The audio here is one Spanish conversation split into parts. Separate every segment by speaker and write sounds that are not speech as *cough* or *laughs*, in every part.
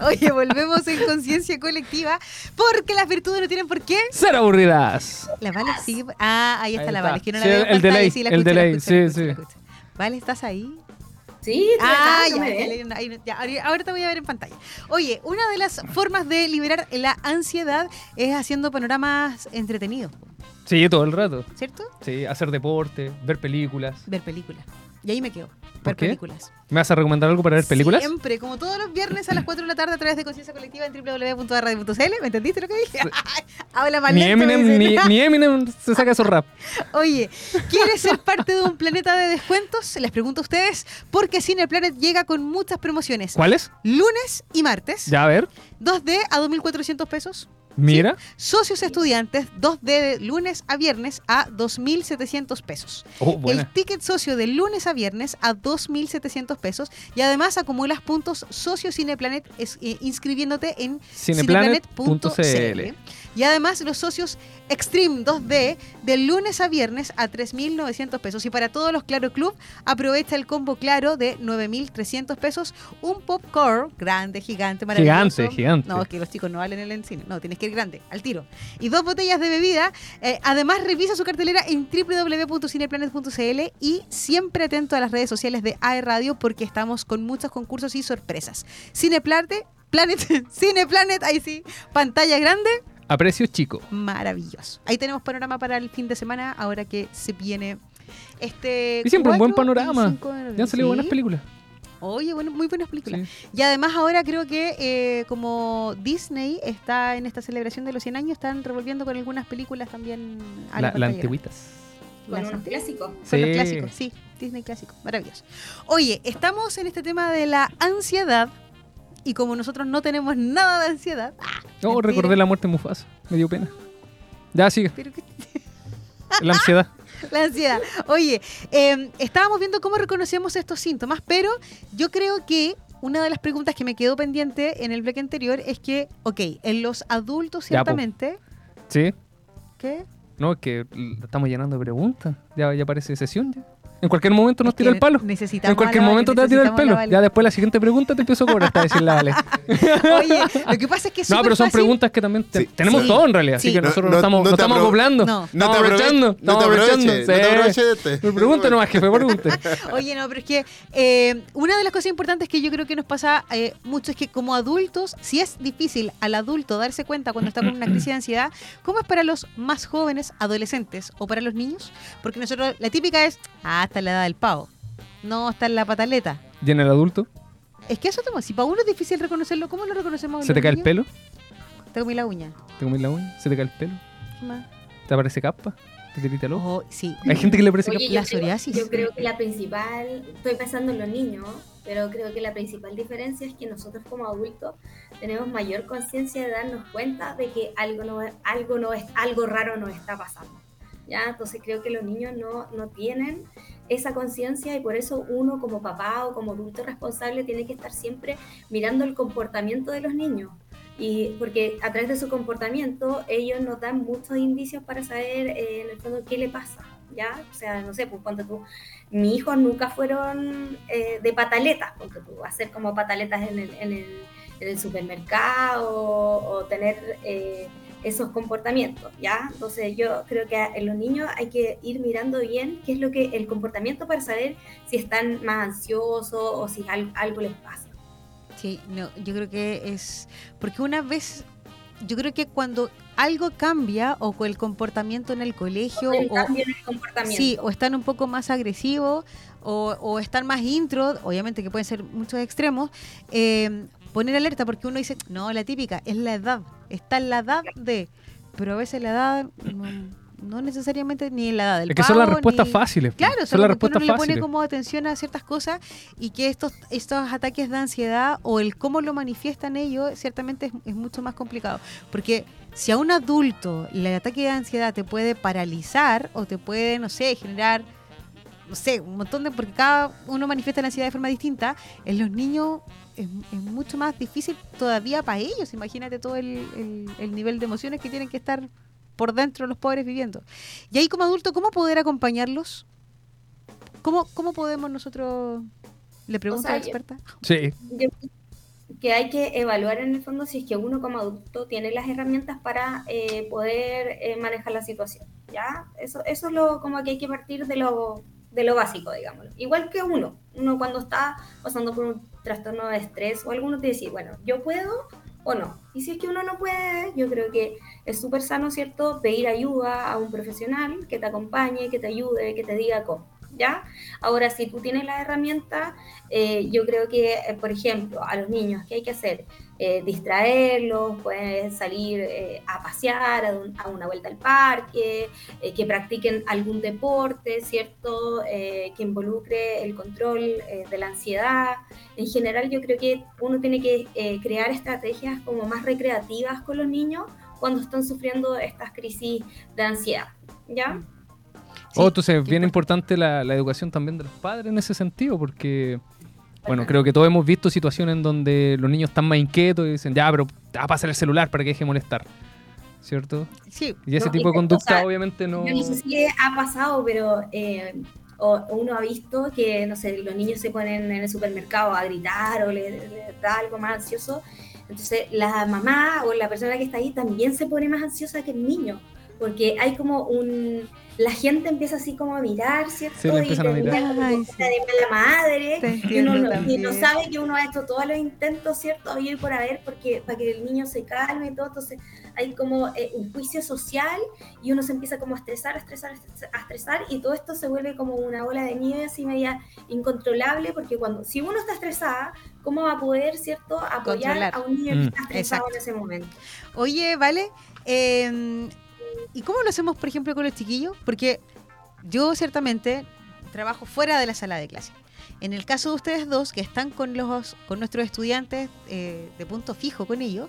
Speaker 1: Oye, volvemos en conciencia colectiva porque las virtudes no tienen por qué.
Speaker 2: Ser aburridas.
Speaker 1: La Vale sigue. Ah, ahí está
Speaker 2: Ahí
Speaker 1: la. Vale. Es que no la
Speaker 2: Sí,
Speaker 1: veo en
Speaker 2: el
Speaker 1: pantalla,
Speaker 2: delay,
Speaker 1: sí, la
Speaker 2: el delay,
Speaker 1: escucho,
Speaker 2: sí, sí.
Speaker 1: Vale, ¿estás ahí?
Speaker 3: Sí,
Speaker 1: Ah, ya, ya, ya, ahora te voy a ver en pantalla. Oye, una de las formas de liberar la ansiedad es haciendo panoramas entretenidos,
Speaker 2: Sí, todo el rato.
Speaker 1: ¿cierto?
Speaker 2: Sí, hacer deporte, ver películas.
Speaker 1: Ver películas. Y ahí me quedo.
Speaker 2: ¿Por
Speaker 1: Ver
Speaker 2: qué?
Speaker 1: películas.
Speaker 2: ¿Me vas a recomendar algo para ver películas?
Speaker 1: Siempre, como todos los viernes a las 4 de la tarde a través de Conciencia Colectiva en www.radio.cl. ¿Me entendiste lo que dije? *laughs* Habla más
Speaker 2: Ni Eminem, ni, *laughs* ni Eminem se saca esos rap. *laughs*
Speaker 1: Oye, ¿quieres ser parte de un planeta de descuentos? Les pregunto a ustedes, porque Cineplanet llega con muchas promociones.
Speaker 2: ¿Cuáles?
Speaker 1: Lunes y martes,
Speaker 2: Ya, a ver.
Speaker 1: 2D a 2.400 pesos.
Speaker 2: Mira.
Speaker 1: Socios estudiantes, 2D de lunes a viernes a 2.700 pesos.
Speaker 2: Oh.
Speaker 1: El ticket socio de lunes a viernes a 2.700 pesos. Y además acumulas puntos socio Cineplanet es- eh, inscribiéndote en
Speaker 2: Cineplanet.cl.
Speaker 1: Y además los socios Extreme 2D de lunes a viernes a 3.900 pesos. Y para todos los Claro Club, aprovecha el combo Claro de 9.300 pesos. Un popcorn grande, gigante, maravilloso.
Speaker 2: Gigante, gigante.
Speaker 1: No, que los chicos no valen el cine. No, tienes que ir grande, al tiro. Y dos botellas de bebida. Eh, además, revisa su cartelera en www.cineplanet.cl y siempre atento a las redes sociales de AE Radio porque estamos con muchos concursos y sorpresas. Cineplanet, Planet, *laughs* Cineplanet, ahí sí, pantalla grande,
Speaker 2: A precio chico.
Speaker 1: maravilloso. Ahí tenemos panorama para el fin de semana, ahora que se viene este.
Speaker 2: Y siempre un buen
Speaker 1: 4 y
Speaker 2: panorama.
Speaker 1: 5 de noviembre.
Speaker 2: Ya han salido buenas
Speaker 1: Sí.
Speaker 2: películas.
Speaker 1: Oye, bueno, muy buenas películas.
Speaker 2: Sí.
Speaker 1: Y además ahora creo que eh, como Disney está en esta celebración de los 100 años, están revolviendo con algunas películas también a la,
Speaker 2: La, la
Speaker 1: pantalla.
Speaker 2: antiguitas.
Speaker 3: Con
Speaker 1: Las
Speaker 3: un clásico.
Speaker 1: Con los
Speaker 2: Sí.
Speaker 1: clásicos, sí, Disney clásico, maravilloso. Oye, estamos en este tema de la ansiedad y como nosotros no tenemos nada de ansiedad, ah,
Speaker 2: No,
Speaker 1: mentira.
Speaker 2: recordé la muerte de Mufasa. Me dio pena. Ya, sigue.
Speaker 1: Pero que- *laughs*
Speaker 2: La ansiedad. *laughs*
Speaker 1: La ansiedad. Oye, eh, estábamos viendo cómo reconocemos estos síntomas, pero yo creo que una de las preguntas que me quedó pendiente en el bloque anterior es que, ok, en los adultos
Speaker 2: Ya,
Speaker 1: ciertamente,
Speaker 2: Sí.
Speaker 1: ¿qué?
Speaker 2: No, es que estamos llenando de preguntas. Ya, ya parece sesión. Ya. En cualquier momento nos tira el palo.
Speaker 1: necesitamos
Speaker 2: En cualquier
Speaker 1: Vale,
Speaker 2: momento te va a tirar el pelo.
Speaker 1: Vale.
Speaker 2: Ya después la siguiente pregunta te empiezo a cobrar para decir la Vale. *laughs*
Speaker 1: Oye, lo que pasa es que es
Speaker 2: No, pero son
Speaker 1: fácil.
Speaker 2: preguntas que también te-
Speaker 4: Sí.
Speaker 2: tenemos
Speaker 1: Sí.
Speaker 2: todo en realidad. Así
Speaker 1: Sí.
Speaker 2: que
Speaker 4: No-
Speaker 2: nosotros
Speaker 4: no-
Speaker 2: no, estamos,
Speaker 4: no
Speaker 2: no
Speaker 4: te
Speaker 2: estamos acoplando.
Speaker 1: No.
Speaker 2: Estamos
Speaker 4: No te aprove-
Speaker 2: aprovechando.
Speaker 4: no
Speaker 2: Estamos
Speaker 4: te
Speaker 2: aprovechando.
Speaker 4: no este.
Speaker 2: Pregunta nomás, jefe, pregunte. *laughs*
Speaker 1: Oye, no, pero es que eh, una de las cosas importantes que yo creo que nos pasa eh, mucho es que como adultos, si es difícil al adulto darse cuenta cuando está con una crisis de ansiedad, ¿cómo es para los más jóvenes, adolescentes o para los niños? Porque nosotros, la típica es, ah, está en la edad del pavo. No, está en la pataleta.
Speaker 2: ¿Y en el adulto?
Speaker 1: Es que eso, Tomás, si para uno es difícil reconocerlo, ¿cómo lo reconocemos?
Speaker 2: ¿Se te cae el pelo?
Speaker 1: Te comí la uña.
Speaker 2: ¿Te comí la uña? ¿Se te cae el pelo?
Speaker 1: ¿Qué más?
Speaker 2: ¿Te aparece capa? ¿Te tirita el ojo?
Speaker 1: Oh, sí.
Speaker 2: Hay gente que le parece
Speaker 3: Oye,
Speaker 2: capa.
Speaker 1: La
Speaker 3: creo-
Speaker 1: psoriasis.
Speaker 3: Yo creo que la principal, estoy pensando en los niños, pero creo que la principal diferencia es que nosotros como adultos tenemos mayor conciencia de darnos cuenta de que algo no algo no es algo raro nos está pasando. ¿Ya? Entonces creo que los niños no, no tienen esa conciencia y por eso uno como papá o como adulto responsable tiene que estar siempre mirando el comportamiento de los niños. Y porque a través de su comportamiento ellos nos dan muchos indicios para saber eh, en el fondo qué le pasa. ¿Ya? O sea, no sé, pues cuando tú, mis hijos nunca fueron eh, de pataletas, porque tú hacer como pataletas en el, en el, supermercado o tener eh, esos comportamientos, ¿ya? Entonces yo creo que en los niños hay que ir mirando bien qué es lo que el comportamiento para saber si están más ansiosos o si al- algo les pasa.
Speaker 1: Sí, no, yo creo que es. Porque una vez. Yo creo que cuando algo cambia, o con el comportamiento en el colegio, o,
Speaker 3: el comportamiento.
Speaker 1: sí, o están un poco más agresivos, o, o están más intro, obviamente que pueden ser muchos extremos, eh, poner alerta, porque uno dice, no, la típica, es la edad, está en la edad de. Pero a veces la edad no, no necesariamente ni en la edad del
Speaker 2: Es que son las respuestas
Speaker 1: ni-
Speaker 2: fáciles.
Speaker 1: Claro,
Speaker 2: son
Speaker 1: solo
Speaker 2: las
Speaker 1: porque uno
Speaker 2: respuestas
Speaker 1: le pone
Speaker 2: fáciles.
Speaker 1: como atención a ciertas cosas y que estos, estos ataques de ansiedad o el cómo lo manifiestan ellos ciertamente es, es mucho más complicado. Porque si a un adulto el ataque de ansiedad te puede paralizar o te puede, no sé, generar, no sé, un montón de... Porque cada uno manifiesta la ansiedad de forma distinta, en los niños es, es mucho más difícil todavía para ellos. Imagínate todo el, el- el nivel de emociones que tienen que estar por dentro los pobres viviendo. Y ahí como adulto, ¿cómo poder acompañarlos? ¿Cómo, cómo podemos nosotros, le pregunto
Speaker 3: sea,
Speaker 1: a la
Speaker 3: yo-
Speaker 1: experta?
Speaker 2: Sí.
Speaker 3: Yo, que hay que evaluar en el fondo si es que uno como adulto tiene las herramientas para eh, poder eh, manejar la situación, ¿ya? Eso, eso es lo como que hay que partir de lo, de lo básico, digámoslo. Igual que uno, uno cuando está pasando por un trastorno de estrés o alguno te dice, bueno, yo puedo o no. Y si es que uno no puede, yo creo que es súper sano, ¿cierto? Pedir ayuda a un profesional que te acompañe, que te ayude, que te diga cómo. ¿Ya? Ahora, si tú tienes la herramienta, eh, yo creo que, eh, por ejemplo, a los niños, ¿qué hay que hacer? Eh, distraerlos, pueden salir a pasear, a, una vuelta al parque, que practiquen algún deporte, ¿cierto? que involucre el control de la ansiedad. En general, yo creo que uno tiene que crear estrategias como más recreativas con los niños cuando están sufriendo estas crisis de ansiedad, ¿ya? Mm.
Speaker 2: oh, entonces, bien importante la, educación también de los padres en ese sentido, porque, bueno, creo que todos hemos visto situaciones en donde los niños están más inquietos y dicen, ya, pero va a pasar el celular para que deje molestar. ¿Cierto?
Speaker 1: Sí.
Speaker 2: Y ese tipo de conducta, obviamente, no.
Speaker 3: no sé si ha pasado, pero. Eh, uno ha visto que, no sé, los niños se ponen en el supermercado a gritar o les da algo más ansioso. Entonces, la mamá o la persona que está ahí también se pone más ansiosa que el niño, porque hay como un, la gente empieza así como a mirar, ¿cierto?
Speaker 2: Sí, y te mirar.
Speaker 3: de la madre, y uno no, sabe que uno ha hecho todos los intentos, ¿cierto? Hoy por haber, porque para que el niño se calme y todo, entonces hay como eh, un juicio social y uno se empieza como a estresar, a estresar, a estresar y todo esto se vuelve como una bola de nieve así media incontrolable porque cuando, si uno está estresada, ¿cómo va a poder, ¿cierto?, apoyar a un niño que mm. está estresado en ese momento.
Speaker 1: Oye, vale, eh, ¿Y cómo lo hacemos, por ejemplo, con los chiquillos? Porque yo ciertamente trabajo fuera de la sala de clase. En el caso de ustedes dos, que están con, los, con nuestros estudiantes eh, de punto fijo con ellos,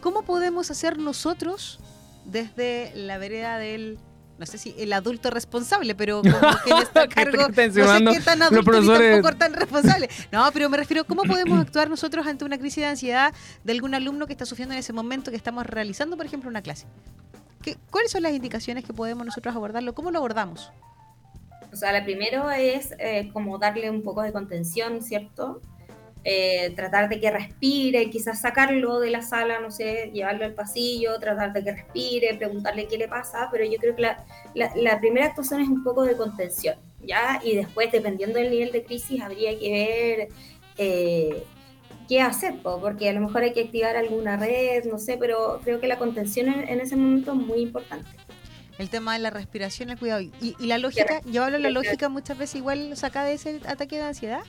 Speaker 1: ¿cómo podemos hacer nosotros desde la vereda del no sé si el adulto responsable, pero como *laughs* que está cargo, no sé qué tan adulto ni tampoco tan responsable. No, pero me refiero, ¿cómo podemos *clears throat* actuar nosotros ante una crisis de ansiedad de algún alumno que está sufriendo en ese momento que estamos realizando, por ejemplo, una clase? ¿Cuáles son las indicaciones que podemos nosotros abordarlo? ¿Cómo lo abordamos?
Speaker 3: O sea, la primero es eh, como darle un poco de contención, ¿cierto? Eh, tratar de que respire, quizás sacarlo de la sala, no sé, llevarlo al pasillo, tratar de que respire, preguntarle qué le pasa, pero yo creo que la, primera actuación es un poco de contención, ¿ya? Y después, dependiendo del nivel de crisis, habría que ver eh, qué hacer, porque a lo mejor hay que activar alguna red, no sé, pero creo que la contención en, ese momento es muy importante.
Speaker 1: El tema de la respiración, el cuidado. Y, la lógica, yo hablo de la lógica muchas veces igual saca de ese ataque de ansiedad.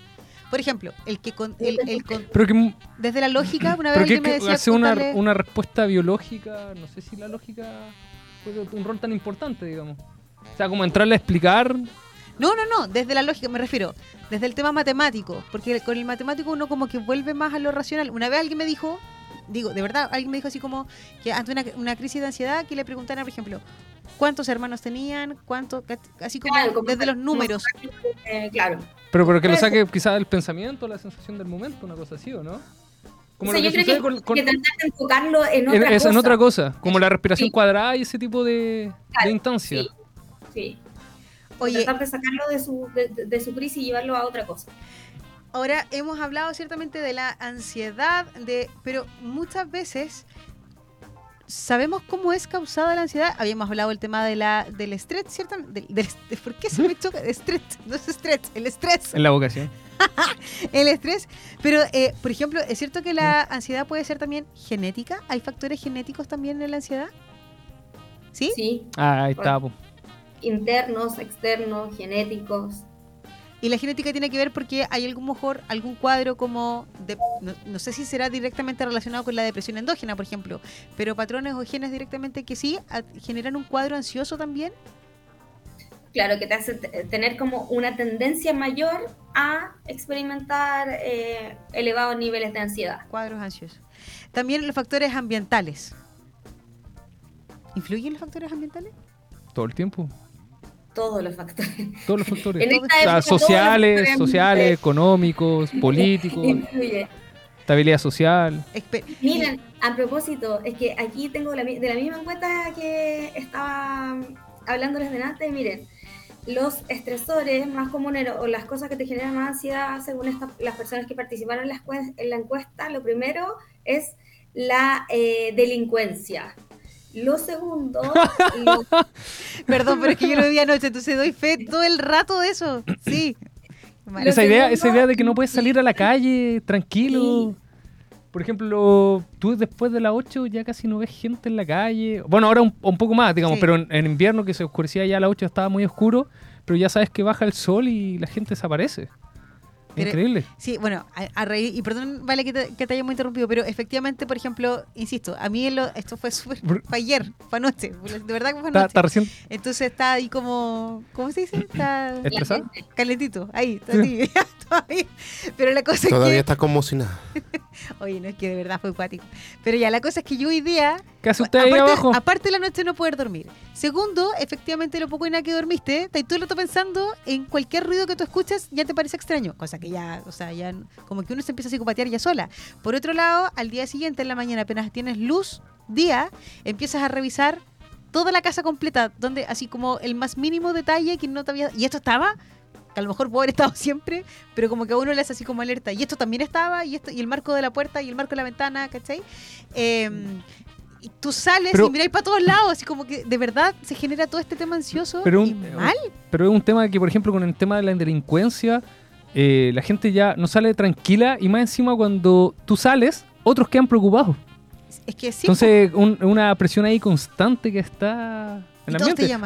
Speaker 1: Por ejemplo, el que con, el, desde la lógica, *clears throat* una vez
Speaker 2: que me decía hace una, una respuesta biológica, no sé si la lógica juega un rol tan importante, digamos. O sea, como entrarle a explicar
Speaker 1: no, no, no, desde la lógica me refiero, desde el tema matemático, porque con el matemático uno como que vuelve más a lo racional. Una vez alguien me dijo, digo, de verdad, alguien me dijo así como que ante una, crisis de ansiedad que le preguntaran, por ejemplo, cuántos hermanos tenían, cuánto, así como, desde los números.
Speaker 3: Eh, claro.
Speaker 2: Pero, pero que lo saque quizás el pensamiento, la sensación del momento, una cosa así, ¿o no?
Speaker 3: Como yo creo que, con, que tratar de enfocarlo en otra cosa.
Speaker 2: en otra cosa, como la respiración cuadrada y ese tipo de, instancia.
Speaker 3: Sí, sí. Oye, tratar de sacarlo de su, de, su crisis y llevarlo a otra cosa.
Speaker 1: Ahora hemos hablado ciertamente de la ansiedad, de, pero muchas veces sabemos cómo es causada la ansiedad. Habíamos hablado del tema de la, del estrés, ¿cierto? ¿Por qué se me *laughs* choca? Estrés, no es estrés, el estrés.
Speaker 2: En la vocación. *laughs*
Speaker 1: el estrés. Pero, eh, por ejemplo, ¿es cierto que la ansiedad puede ser también genética? ¿Hay factores genéticos también en la ansiedad? ¿Sí?
Speaker 3: Sí.
Speaker 2: Ah, ahí está
Speaker 3: internos, externos, genéticos.
Speaker 1: Y la genética tiene que ver porque hay algún mejor, algún cuadro como, de, no, sé si será directamente relacionado con la depresión endógena, por ejemplo, pero patrones o genes directamente que sí generan un cuadro ansioso también.
Speaker 3: Claro, que te hace tener como una tendencia mayor a experimentar eh, elevados niveles de ansiedad.
Speaker 1: Cuadros ansiosos. También los factores ambientales. ¿Influyen los factores ambientales?
Speaker 2: Todo el tiempo
Speaker 3: todos los factores.
Speaker 2: Todos los factores. sociales, sociales, económicos, políticos. Estabilidad social.
Speaker 3: Miren, a propósito, es que aquí tengo de la misma cuenta que estaba hablándoles de antes, miren, los estresores más comunes o las cosas que te generan más ansiedad, según las personas que participaron en la, en la, encuesta, lo primero es la eh, delincuencia. Lo segundo... *laughs*
Speaker 1: Perdón, pero es que yo lo vi anoche, entonces doy fe todo el rato de eso. Sí.
Speaker 2: Esa idea, esa idea de que no puedes salir a la calle tranquilo. Por ejemplo, tú después de las 8 ya casi no ves gente en la calle. Bueno, ahora un, poco más, digamos, pero en, invierno que se oscurecía ya a las 8 estaba muy oscuro, pero ya sabes que baja el sol y la gente desaparece. Increíble.
Speaker 1: Sí, bueno, a, raíz, y perdón, vale que te, que te, hayamos interrumpido, pero efectivamente, por ejemplo, insisto, a mí esto fue súper, fue ayer, fue anoche, de verdad que fue anoche.
Speaker 2: Está, recién.
Speaker 1: Entonces está ahí como, ¿cómo se dice? Está
Speaker 2: ¿Estresado?
Speaker 1: calentito, ahí, está ahí, *laughs* todavía. Pero la cosa
Speaker 4: Todavía
Speaker 1: es que...
Speaker 4: está conmocionada. *laughs*
Speaker 1: Oye, no es que de verdad fue acuático. Pero ya, la cosa es que yo hoy día...
Speaker 2: ¿Qué hace usted ahí abajo?
Speaker 1: Aparte de la noche no poder dormir. Segundo, efectivamente lo poco y nada que dormiste, estás todo el rato pensando en cualquier ruido que tú escuchas, ya te parece extraño. Cosa que ya, o sea, ya como que uno se empieza a psicopatear ya sola. Por otro lado, al día siguiente, en la mañana, apenas tienes luz, día, empiezas a revisar toda la casa completa, donde así como el más mínimo detalle que no te había... Y esto estaba que a lo mejor puede haber estado siempre, pero como que a uno le hace así como alerta. Y esto también estaba, y esto y el marco de la puerta, y el marco de la ventana, ¿cachai? Em, y tú sales y miráis para todos lados, así como que de verdad se genera todo este tema ansioso
Speaker 2: pero
Speaker 1: y mal.
Speaker 2: Pero es un tema que, por ejemplo, con el tema de la delincuencia, eh, la gente ya no sale tranquila y más encima cuando tú sales, otros quedan preocupados.
Speaker 1: Es que sí.
Speaker 2: Entonces, una presión ahí constante que está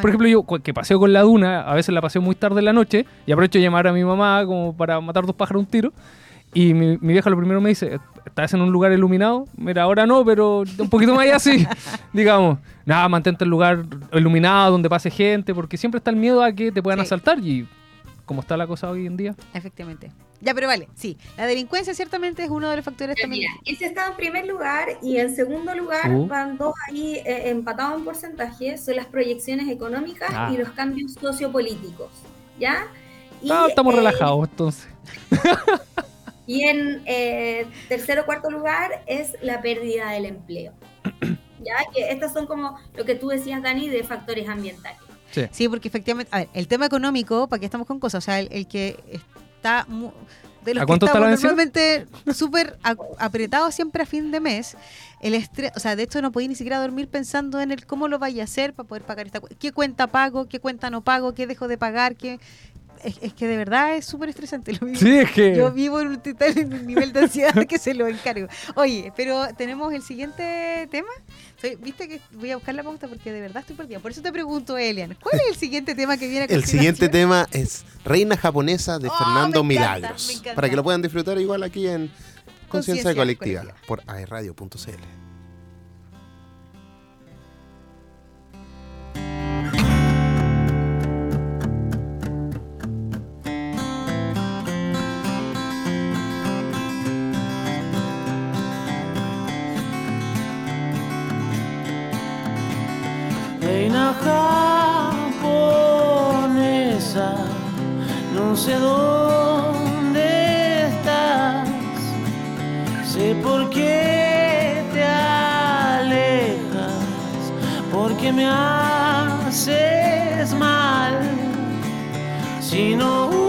Speaker 2: por ejemplo, yo que paseo con la duna, a veces la paseo muy tarde en la noche y aprovecho de llamar a mi mamá como para matar dos pájaros un tiro. Y mi, vieja lo primero me dice, ¿estás en un lugar iluminado? Mira, ahora no, pero un poquito más allá sí. *laughs* Digamos, nada, mantente en lugar iluminado donde pase gente, porque siempre está el miedo a que te puedan asaltar y como está la cosa hoy en día.
Speaker 1: Efectivamente. Ya, pero vale, sí. La delincuencia ciertamente es uno de los factores también.
Speaker 3: Mira, ese está en primer lugar y en segundo lugar uh. van dos ahí eh, empatados en porcentaje, son las proyecciones económicas ah. y los cambios sociopolíticos. ¿Ya?
Speaker 2: Y, ah, estamos eh, relajados entonces. *laughs*
Speaker 3: Y en eh, tercer o cuarto lugar es la pérdida del empleo. *clears throat* ¿Ya? Que estas son como lo que tú decías, Dani, de factores ambientales.
Speaker 1: Sí. porque efectivamente, a ver, el tema económico, ¿para qué estamos con cosas? O sea, el, que está de los
Speaker 2: ¿A cuánto
Speaker 1: que
Speaker 2: está la
Speaker 1: normalmente súper apretado siempre a fin de mes, el estrés, o sea, de hecho no podía ni siquiera dormir pensando en el cómo lo vaya a hacer para poder pagar esta qué cuenta pago, qué cuenta no pago, qué dejo de pagar, qué es, que de verdad es súper estresante. Lo
Speaker 2: mismo. Sí, es que...
Speaker 1: Yo vivo en un, en un nivel de ansiedad *laughs* que se lo encargo. Oye, pero tenemos el siguiente tema. Viste que voy a buscar la pauta porque de verdad estoy perdida. Por eso te pregunto, Elian, ¿cuál es el siguiente tema que viene a *laughs*
Speaker 4: El siguiente tema es Reina Japonesa de oh, Fernando Milagros. Para que lo puedan disfrutar igual aquí en Conciencia Colectiva, Colectiva por aerradio.cl.
Speaker 5: japonesa, no sé dónde estás, sé por qué te alejas, porque me haces mal, si no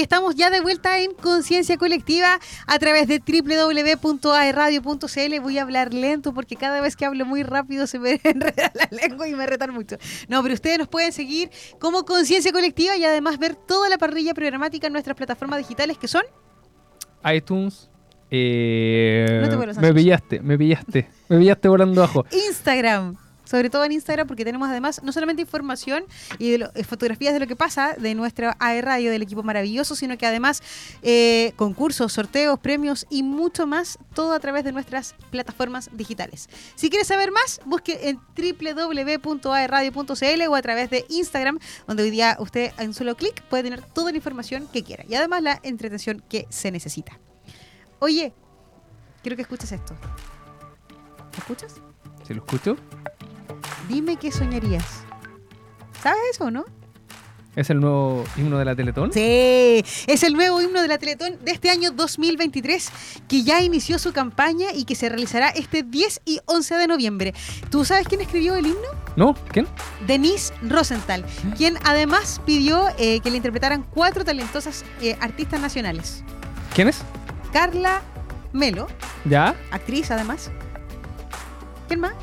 Speaker 1: Estamos ya de vuelta en Conciencia Colectiva a través de www.aerradio.cl. Voy a hablar lento porque cada vez que hablo muy rápido se me *laughs* enreda la lengua y me retan mucho. No, pero ustedes nos pueden seguir como Conciencia Colectiva y además ver toda la parrilla programática en nuestras plataformas digitales que son
Speaker 2: iTunes. eh,
Speaker 1: No te vuelvas
Speaker 2: me pillaste, me pillaste. Me pillaste volando abajo.
Speaker 1: Instagram. Sobre todo en Instagram, porque tenemos además no solamente información y eh, fotografías de lo que pasa de nuestra AE Radio, del equipo maravilloso, sino que además eh, concursos, sorteos, premios y mucho más, todo a través de nuestras plataformas digitales. Si quieres saber más, busque en www.aeradio.cl o a través de Instagram, donde hoy día usted en solo clic puede tener toda la información que quiera y además la entretención que se necesita. Oye, quiero que escuches esto. ¿Lo escuchas?
Speaker 2: ¿Se lo escucho?
Speaker 1: Dime qué soñarías. ¿Sabes eso o no?
Speaker 2: ¿Es el nuevo himno de la Teletón?
Speaker 1: Sí, es el nuevo himno de la Teletón de este año 2023 que ya inició su campaña y que se realizará este 10 y 11 de noviembre. ¿Tú sabes quién escribió el himno?
Speaker 2: ¿No? ¿Quién?
Speaker 1: Denise Rosenthal, quien además pidió eh, que le interpretaran cuatro talentosas eh, artistas nacionales.
Speaker 2: ¿Quién es?
Speaker 1: Carla Melo,
Speaker 2: ¿Ya?
Speaker 1: actriz además. ¿Quién más?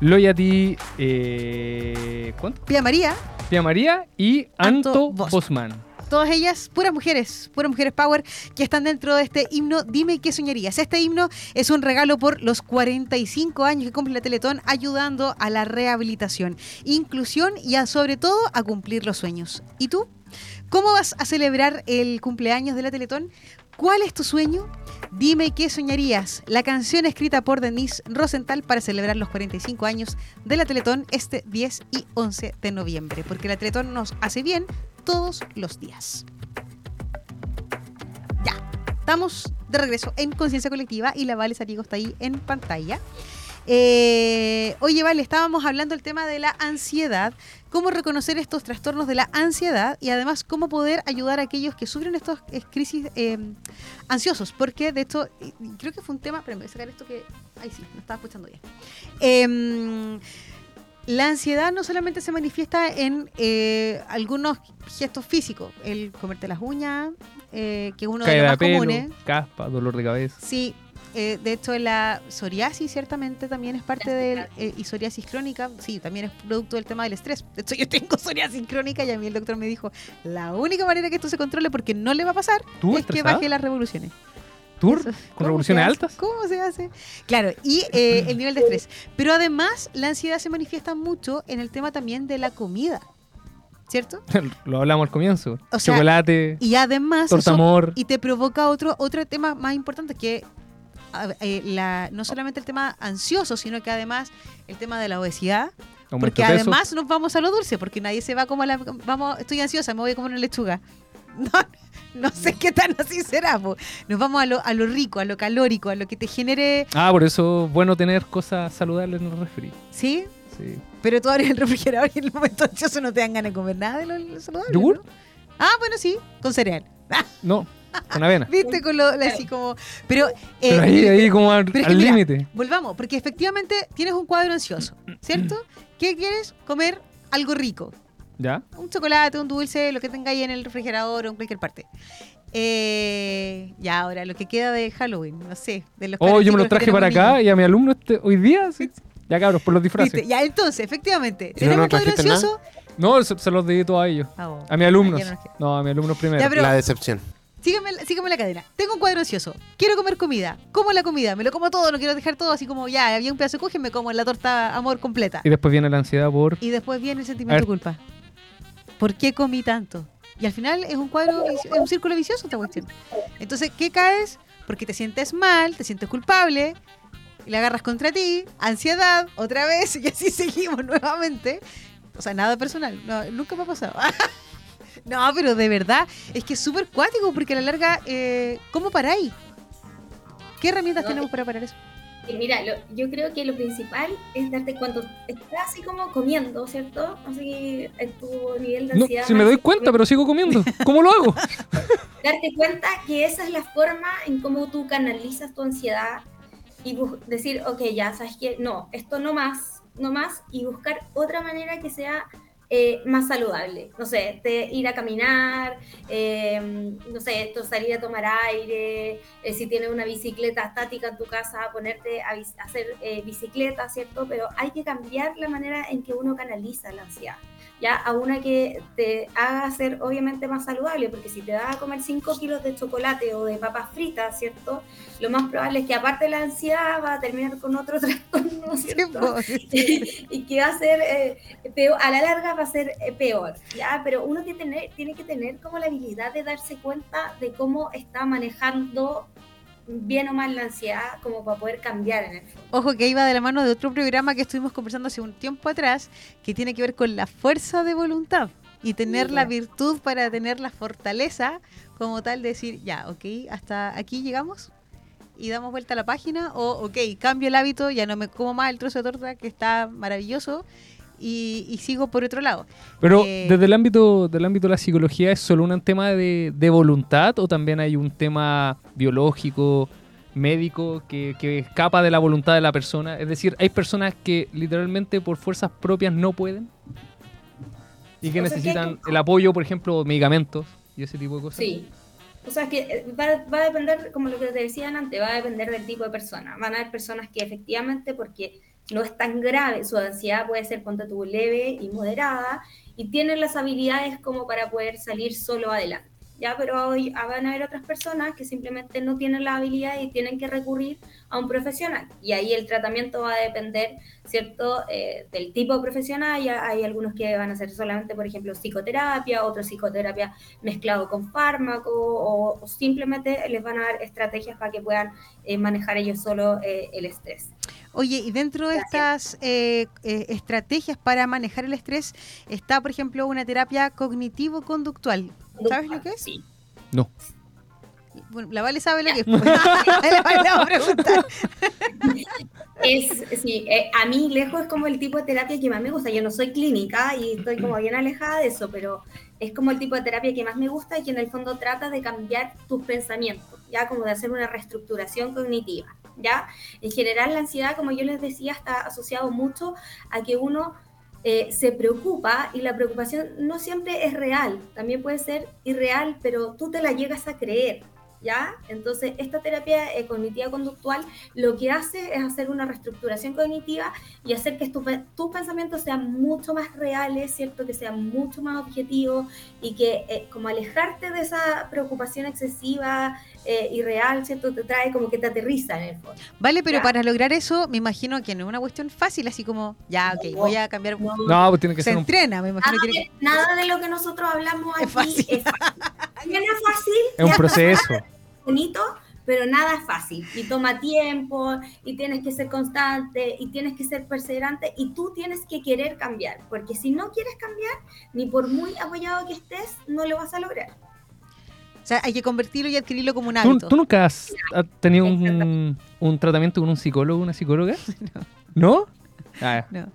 Speaker 2: Loyati. Eh, ¿Cuánto?
Speaker 1: Pia María,
Speaker 2: Pia María y
Speaker 1: Anto
Speaker 2: Anto
Speaker 1: Bosman.
Speaker 2: Bosman.
Speaker 1: Todas ellas, puras mujeres, puras mujeres power, que están dentro de este himno Dime qué soñarías. Este himno es un regalo por los 45 años que cumple la Teletón, ayudando a la rehabilitación, inclusión y a, sobre todo a cumplir los sueños. ¿Y tú? ¿Cómo vas a celebrar el cumpleaños de la Teletón? ¿Cuál es tu sueño? Dime qué soñarías. La canción escrita por Denise Rosenthal para celebrar los 45 años de la Teletón este 10 y 11 de noviembre, porque la Teletón nos hace bien todos los días. Ya, estamos de regreso en Conciencia Colectiva y la Vale Sariego está ahí en pantalla. Eh, oye, Vale, estábamos hablando del tema de la ansiedad, cómo reconocer estos trastornos de la ansiedad y además cómo poder ayudar a aquellos que sufren estos eh, crisis eh, ansiosos, porque de hecho, eh, creo que fue un tema, pero me voy a sacar esto que, ay sí, no estaba escuchando bien. Em, la ansiedad no solamente se manifiesta en eh, algunos gestos físicos, el comerte las uñas, eh, que es uno de
Speaker 2: Caída
Speaker 1: los
Speaker 2: de
Speaker 1: más
Speaker 2: pelo,
Speaker 1: comunes.
Speaker 2: caspa, dolor de cabeza.
Speaker 1: Sí, eh, de hecho la psoriasis ciertamente también es parte del eh, y psoriasis crónica, sí, también es producto del tema del estrés. De hecho yo tengo psoriasis crónica y a mí el doctor me dijo, la única manera que esto se controle porque no le va a pasar
Speaker 2: ¿Tú
Speaker 1: es que baje las revoluciones.
Speaker 2: ¿Tour? ¿Con
Speaker 1: ¿Cómo
Speaker 2: revoluciones altas?
Speaker 1: ¿Cómo se hace? Claro, y eh, el nivel de estrés. Pero además, la ansiedad se manifiesta mucho en el tema también de la comida. ¿cierto? *laughs*
Speaker 2: Lo hablamos al comienzo.
Speaker 1: O sea,
Speaker 2: Chocolate,
Speaker 1: Y además
Speaker 2: torta
Speaker 1: eso-
Speaker 2: amor.
Speaker 1: y te provoca otro otro tema más importante que eh, la, no solamente el tema ansioso, sino que además el tema de la obesidad, porque además nos vamos a lo dulce, porque nadie se va como a la vamos, estoy ansiosa, me voy a comer una lechuga. *laughs* No, no sé qué tan así será, po. nos vamos a lo, a lo rico, a lo calórico, a lo que te genere,
Speaker 2: Ah, por eso es bueno tener cosas saludables en el refri.
Speaker 1: ¿sí?
Speaker 2: Sí.
Speaker 1: Pero tú abres el refrigerador y en el momento ansioso no te dan ganas de comer nada de lo, lo saludable.
Speaker 2: ¿Yogur?
Speaker 1: ¿no? Ah, bueno, sí, con cereal.
Speaker 2: No, con avena.
Speaker 1: ¿Viste? Con lo, así como. Pero. eh,
Speaker 2: Pero ahí, ahí como al límite.
Speaker 1: Volvamos, porque efectivamente tienes un cuadro ansioso, ¿cierto? *clears throat* ¿Qué quieres? Comer algo rico.
Speaker 2: ¿Ya?
Speaker 1: Un chocolate, un dulce, lo que tengáis en el refrigerador o en cualquier parte. Eh, ya, ahora, lo que queda de Halloween, no sé. De los
Speaker 2: Oh, yo me lo traje para
Speaker 1: niños.
Speaker 2: acá y a mi alumno este, hoy día. sí. Ya cabros, por los disfraces.
Speaker 1: ¿Viste? Ya, entonces, efectivamente,
Speaker 4: ¿Y no
Speaker 1: tenemos
Speaker 4: nos
Speaker 1: un cuadro
Speaker 4: nada?
Speaker 1: ansioso.
Speaker 2: No, se, se los dedico a ellos.
Speaker 1: Ah, oh.
Speaker 2: A mis alumnos.
Speaker 1: Ya no.
Speaker 2: No, a mis alumnos primero.
Speaker 1: Ya, pero-
Speaker 4: La decepción.
Speaker 1: Sígueme, sígueme la cadena. Tengo un cuadro ansioso. Quiero comer comida. Como la comida. Me lo como todo. No quiero dejar todo así como ya. Había un pedazo de coge, me como la torta amor completa.
Speaker 2: Y después viene la ansiedad por...
Speaker 1: Y después viene el sentimiento de culpa. ¿Por qué comí tanto? Y al final es un cuadro, es un círculo vicioso esta cuestión. Entonces, ¿qué caes? Porque te sientes mal, te sientes culpable, y la agarras contra ti, ansiedad, otra vez, *laughs* y así seguimos nuevamente. O sea, nada personal, no, nunca me ha pasado. *laughs* no, pero de verdad, es que es súper cuático, porque a la larga, eh, ¿cómo paráis? ¿Qué herramientas
Speaker 3: No,
Speaker 1: tenemos para parar eso?
Speaker 3: Mira, lo- yo creo que lo principal es darte cuando estás así como comiendo, ¿cierto? Así en tu nivel de
Speaker 2: No,
Speaker 3: ansiedad.
Speaker 2: si me doy cuenta, pero sigo comiendo. ¿Cómo lo hago? *laughs*
Speaker 3: Darte cuenta que esa es la forma en cómo tú canalizas tu ansiedad y decir, ok, ya, ¿sabes qué? No, esto no más, no más, y buscar otra manera que sea eh, más saludable. No sé, te- ir a caminar, eh, no sé, to- salir a tomar aire, eh, si tienes una bicicleta estática en tu casa, ponerte a, a hacer eh, bicicleta, ¿cierto? Pero hay que cambiar la manera en que uno canaliza la ansiedad. Ya a una que te haga ser obviamente más saludable, porque si te das a comer 5 kilos de chocolate o de papas fritas, ¿cierto? Lo más probable es que aparte de la ansiedad va a terminar con otro *laughs* trastorno, ¿cierto? *laughs* y que va a ser eh, peor, a la larga va a ser eh, peor, ¿ya? Pero uno tiene, que tener- tiene que tener como la habilidad de darse cuenta de cómo está manejando bien o mal la ansiedad, como para poder cambiar en el fondo.
Speaker 1: Ojo que iba de la mano de otro programa que estuvimos conversando hace un tiempo atrás, que tiene que ver con la fuerza de voluntad y tener la virtud para tener la fortaleza como tal de decir, ya, ok, hasta aquí llegamos y damos vuelta a la página o, ok, cambio el hábito, ya no me como más el trozo de torta que está maravilloso y, y sigo por otro lado.
Speaker 2: Pero
Speaker 1: Eh,
Speaker 2: desde el ámbito del ámbito de la psicología, ¿es solo un tema de, de voluntad o también hay un tema biológico, médico, que, que escapa de la voluntad de la persona? Es decir, hay personas que literalmente por fuerzas propias no pueden y que
Speaker 3: O sea, que hay
Speaker 2: necesitan el apoyo, por ejemplo, medicamentos y ese tipo de cosas.
Speaker 3: Sí. O sea, que eh, va, va a depender, como lo que te decían antes, va a depender del tipo de persona. Van a haber personas que efectivamente, porque no es tan grave, su ansiedad puede ser, ponte leve y moderada, y tienen las habilidades como para poder salir solo adelante. ¿ya? Pero hoy ah, van a haber otras personas que simplemente no tienen la habilidad y tienen que recurrir a un profesional. Y ahí el tratamiento va a depender, ¿cierto?, Eh, del tipo de profesional. Ya hay algunos que van a hacer solamente, por ejemplo, psicoterapia, otros psicoterapia mezclado con fármaco, o, o simplemente les van a dar estrategias para que puedan eh, manejar ellos solo eh, el estrés.
Speaker 1: Oye, y dentro de
Speaker 3: Gracias.
Speaker 1: estas eh, eh, estrategias para manejar el estrés está, por ejemplo, una terapia cognitivo-conductual. ¿Sabes lo que es?
Speaker 3: Sí.
Speaker 2: No.
Speaker 1: Bueno, la Vale sabe lo que es. *laughs* la Vale le va a preguntar.
Speaker 3: Es, sí, eh, a mí lejos es como el tipo de terapia que más me gusta. Yo no soy clínica y estoy como bien alejada de eso, pero es como el tipo de terapia que más me gusta y que en el fondo trata de cambiar tus pensamientos, ya como de hacer una reestructuración cognitiva, ya. En general la ansiedad, como yo les decía, está asociado mucho a que uno eh, se preocupa y la preocupación no siempre es real, también puede ser irreal, pero tú te la llegas a creer. ¿ya? Entonces, esta terapia eh, cognitiva conductual lo que hace es hacer una reestructuración cognitiva y hacer que tus pensamientos sean mucho más reales, ¿cierto? Que sean mucho más objetivos y que eh, como alejarte de esa preocupación excesiva eh, y real, ¿cierto? Te trae como que te aterriza en el fondo.
Speaker 1: Vale, pero para lograr eso, me imagino que no es una cuestión fácil, así como, ya, ok, voy a cambiar.
Speaker 2: No, pues tiene que
Speaker 1: se
Speaker 2: ser.
Speaker 1: entrena, me imagino.
Speaker 3: Nada, que... nada, de lo que nosotros hablamos aquí es fácil. Es, fácil. es fácil.
Speaker 2: Es un proceso
Speaker 3: bonito, pero nada es fácil y toma tiempo y tienes que ser constante y tienes que ser perseverante y tú tienes que querer cambiar, porque si no quieres cambiar, ni por muy apoyado que estés, no lo vas a lograr.
Speaker 1: O sea, hay que convertirlo y adquirirlo como un hábito.
Speaker 2: ¿Tú, nunca has, tenido un, un, tratamiento con un psicólogo, una psicóloga? *laughs* no. ¿No?
Speaker 1: Ah, no.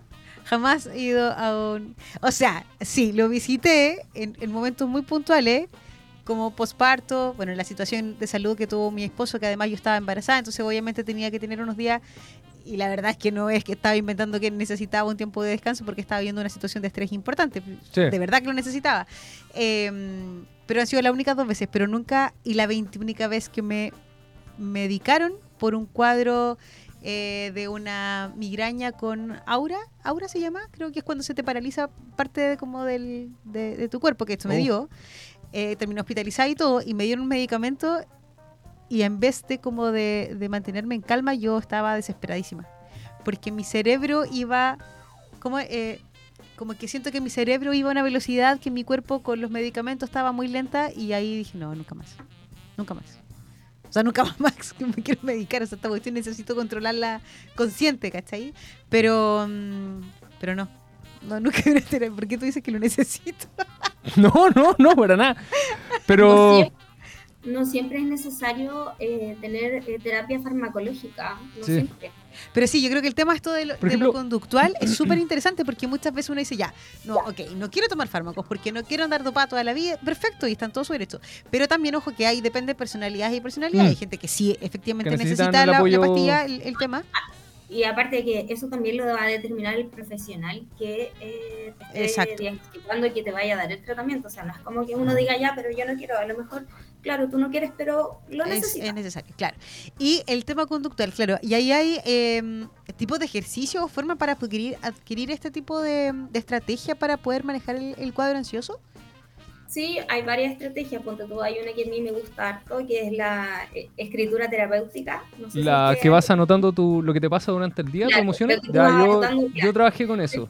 Speaker 1: Jamás he ido a un... O sea, sí, lo visité en, en momentos muy puntuales, como posparto, bueno, la situación de salud que tuvo mi esposo, que además yo estaba embarazada, entonces obviamente tenía que tener unos días y la verdad es que no es que estaba inventando que necesitaba un tiempo de descanso porque estaba viendo una situación de estrés importante. De verdad que lo necesitaba. Em, pero han sido las únicas dos veces, pero nunca, y la única vez que me medicaron por un cuadro eh, de una migraña con aura. ¿Aura se llama? Creo que es cuando se te paraliza parte de, como del, de, tu cuerpo, que esto me oh. dio eh, terminé hospitalizada y todo, y me dieron un medicamento y en vez de como de, mantenerme en calma, yo estaba desesperadísima. Porque mi cerebro iba, como, eh, como que siento que mi cerebro iba a una velocidad que mi cuerpo con los medicamentos estaba muy lenta y ahí dije, no, nunca más, nunca más. O sea, nunca *laughs* más que me quiero medicar, o sea, esta cuestión necesito controlarla consciente, ¿cachai? Pero, mm, pero no, no, nunca *laughs* ¿Por qué tú dices que lo necesito? *laughs*
Speaker 2: no, no, no, para nada. Pero...
Speaker 3: No siempre, es necesario eh, tener eh, terapia farmacológica. No siempre.
Speaker 1: Pero sí, yo creo que el tema esto de lo, de lo conductual es *clears throat* súper interesante porque muchas veces uno dice, ya, no, ok, no quiero tomar fármacos porque no quiero andar dopado toda la vida, perfecto, y están todos su derecho. Pero también, ojo, que hay, depende de personalidades y personalidades. Mm. Hay gente que sí, efectivamente necesita la, pastilla, el tema.
Speaker 3: Y aparte que eso también lo va a determinar el profesional que eh, te esté diagnosticando y que te vaya a dar el tratamiento. O sea, no es como que uno diga ya, pero yo no quiero. A lo mejor, claro, tú no quieres, pero lo necesitas.
Speaker 1: Es, necesario, claro. Y el tema conductual, claro. Y ahí hay eh, tipos de ejercicio o forma para adquirir, adquirir este tipo de, estrategia para poder manejar el cuadro ansioso.
Speaker 3: Sí, hay varias estrategias. Ponte tú, hay una que a mí me gusta harto, que es la eh, escritura terapéutica.
Speaker 2: la que vas anotando tu, lo que te pasa durante el día, tu emociones. yo, yo, trabajé con eso.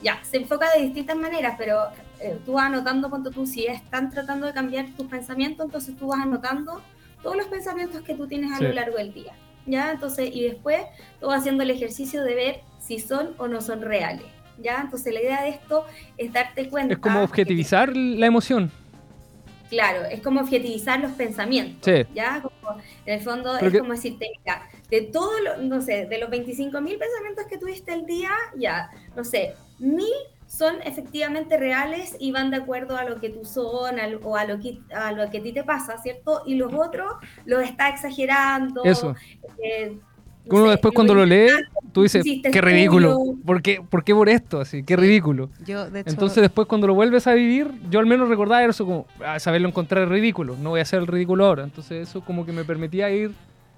Speaker 3: Ya, se enfoca de distintas maneras, pero eh, tú vas anotando, ponte tú, si están tratando de cambiar tus pensamientos, entonces tú vas anotando todos los pensamientos que tú tienes a lo largo del día. ¿Ya? Entonces, y después tú vas haciendo el ejercicio de ver si son o no son reales. ¿Ya? Entonces la idea de esto es darte cuenta...
Speaker 2: Es como objetivizar la emoción.
Speaker 3: Claro, es como objetivizar los pensamientos, ¿ya? en el fondo es como decirte, de todos no sé, de los 25.000 pensamientos que tuviste el día, ya, no sé, mil son efectivamente reales y van de acuerdo a lo que tú son o a lo que a lo que a ti te pasa, ¿cierto? Y los otros los está exagerando.
Speaker 2: Eso. Eh, uno después cuando lo lee, tú dices, qué ridículo. ¿Por qué, ¿Por qué por esto? Así, qué ridículo. Entonces después cuando lo vuelves a vivir, yo al menos recordaba eso como, ah, saberlo encontrar ridículo. No voy a hacer el ridículo ahora. Entonces eso como que me permitía ir,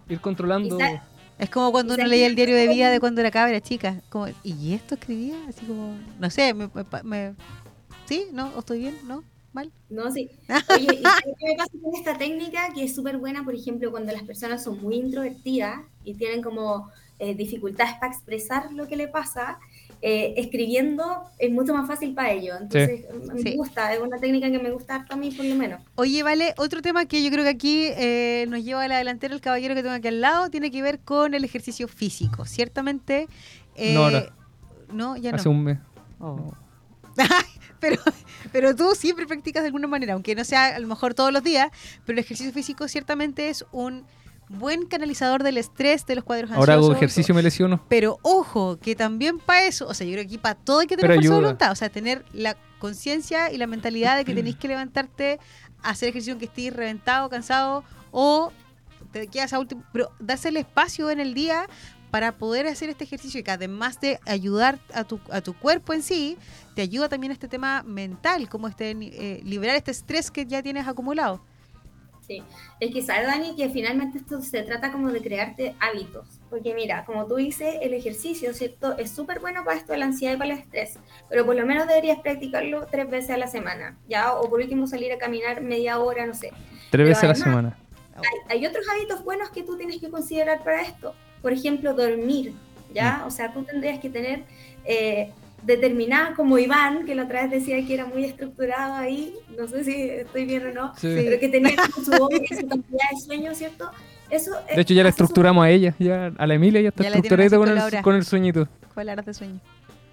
Speaker 2: ir controlando.
Speaker 1: Es como cuando uno leía el diario de vida de cuando era cabra chica. Como, ¿Y esto escribía? Así como, no sé, me, me, ¿sí? ¿No? ¿Estoy bien? ¿No? ¿Mal?
Speaker 3: No, sí. *laughs* Oye, ¿y qué me pasa con esta técnica? Que es súper buena, por ejemplo, cuando las personas son muy introvertidas y tienen como eh, dificultades para expresar lo que le pasa, eh, escribiendo es mucho más fácil para ellos. Entonces, me gusta, es una técnica que me gusta a mí por lo menos.
Speaker 1: Oye, vale, otro tema que yo creo que aquí eh, nos lleva a la delantera el caballero que tengo aquí al lado, tiene que ver con el ejercicio físico. Ciertamente...
Speaker 2: no,
Speaker 1: no, ya no.
Speaker 2: Hace un mes. Oh. *laughs*
Speaker 1: pero, pero tú siempre practicas de alguna manera, aunque no sea a lo mejor todos los días, pero el ejercicio físico ciertamente es un buen canalizador del estrés de los cuadros
Speaker 2: ansiosos. Ahora hago ejercicio me lesiono.
Speaker 1: Pero ojo, que también para eso, o sea, yo creo que para todo hay que tener fuerza de voluntad, o sea, tener la conciencia y la mentalidad de que tenéis que levantarte a hacer ejercicio aunque estés reventado, cansado o te quedas a último, pero darse el espacio en el día para poder hacer este ejercicio y que además de ayudar a tu, a tu cuerpo en sí, te ayuda también este tema mental, como este eh, liberar este estrés que ya tienes acumulado.
Speaker 3: Sí, es que sabes, Dani, que finalmente esto se trata como de crearte hábitos. Porque mira, como tú dices, el ejercicio, ¿cierto? Es súper bueno para esto de la ansiedad y para el estrés, pero por lo menos deberías practicarlo tres veces a la semana, ¿ya? O por último salir a caminar media hora, no sé.
Speaker 2: Tres veces a la semana.
Speaker 3: Hay, hay, otros hábitos buenos que tú tienes que considerar para esto. Por ejemplo, dormir, ¿ya? Mm. O sea, tú tendrías que tener... Eh, determinada como Iván, que la otra vez decía que era muy estructurado ahí, no sé si estoy bien o no, pero que tenía su y su cantidad de sueño, ¿cierto? Eso,
Speaker 2: de hecho, ya la estructuramos a ella, ya a la Emilia ya está estructurada con, el, con el sueñito.
Speaker 1: ¿Cuál era de sueño?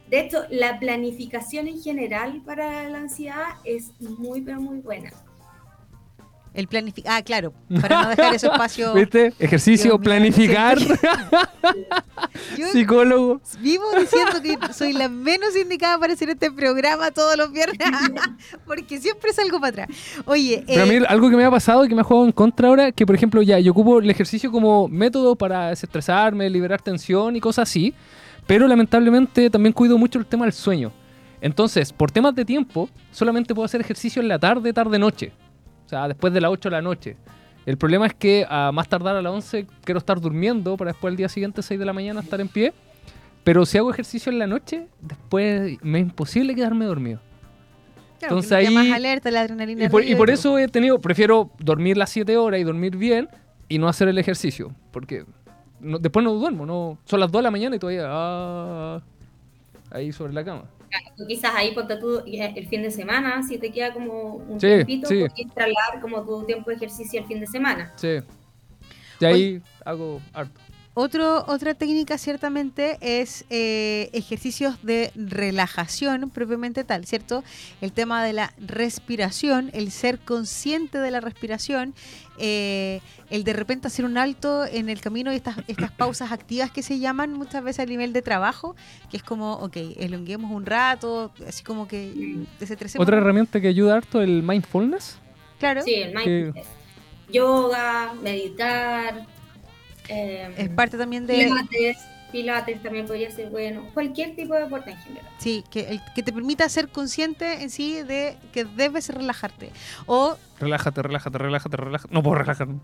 Speaker 3: De hecho, la planificación en general para la ansiedad es muy, pero muy buena.
Speaker 1: El planificar. Ah, claro, para no dejar ese *laughs* espacio.
Speaker 2: ¿Viste? Ejercicio, planificar. Psicólogo.
Speaker 1: Vivo diciendo que soy la menos indicada para hacer este programa todos los viernes. *laughs* porque siempre salgo para atrás. Oye.
Speaker 2: Pero a mí eh, algo que me ha pasado y que me ha jugado en contra ahora, que por ejemplo, ya yo ocupo el ejercicio como método para desestresarme, liberar tensión y cosas así. Pero lamentablemente también cuido mucho el tema del sueño. Entonces, por temas de tiempo, solamente puedo hacer ejercicio en la tarde, tarde-noche. O sea, después de las 8 de la noche. El problema es que a más tardar a las 11 quiero estar durmiendo para después el día siguiente, 6 de la mañana, estar en pie. Pero si hago ejercicio en la noche, después me es imposible quedarme dormido.
Speaker 1: Entonces ahí. Más alerta, la adrenalina
Speaker 2: y, por, y por, eso he tenido. Prefiero dormir las 7 horas y dormir bien y no hacer el ejercicio. Porque después no duermo. no Son las 2 de la mañana y todavía. Ah, ahí sobre la cama
Speaker 3: quizás ahí ponte tú el fin de semana, si te queda como un sí, tiempito, sí. trasladar como tu tiempo de ejercicio el fin de semana.
Speaker 2: Sí. Y ahí hago harto.
Speaker 1: Otro, otra técnica ciertamente es eh, ejercicios de relajación propiamente tal, ¿cierto? El tema de la respiración, el ser consciente de la respiración, eh, el de repente hacer un alto en el camino y estas, estas *coughs* pausas activas que se llaman muchas veces a nivel de trabajo, que es como, ok, elonguemos un rato, así como que desestresemos.
Speaker 2: Otra herramienta que ayuda harto, el mindfulness.
Speaker 1: Claro.
Speaker 3: Sí, el mindfulness. Yoga, meditar,
Speaker 1: Em, es parte también de...
Speaker 3: Pilates, pilates también podría ser bueno. Cualquier tipo de deporte en general.
Speaker 1: Sí, que, que te permita ser consciente en sí de que debes relajarte. O
Speaker 2: Relájate, relájate, relájate, relájate. No puedo relajarme.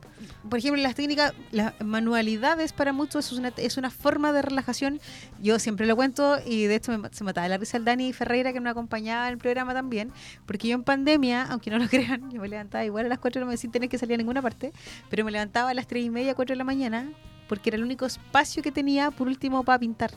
Speaker 1: Por ejemplo, las técnicas, las manualidades para muchos es una, es una forma de relajación. Yo siempre lo cuento y de hecho me, se mataba la risa el Dani Ferreira que me acompañaba en el programa también. Porque yo en pandemia, aunque no lo *laughs* crean, yo me levantaba igual a las 4 de la mañana sin tener que salir a ninguna parte. Pero me levantaba a las 3 y media, 4 de la mañana porque era el único espacio que tenía por último para pintar.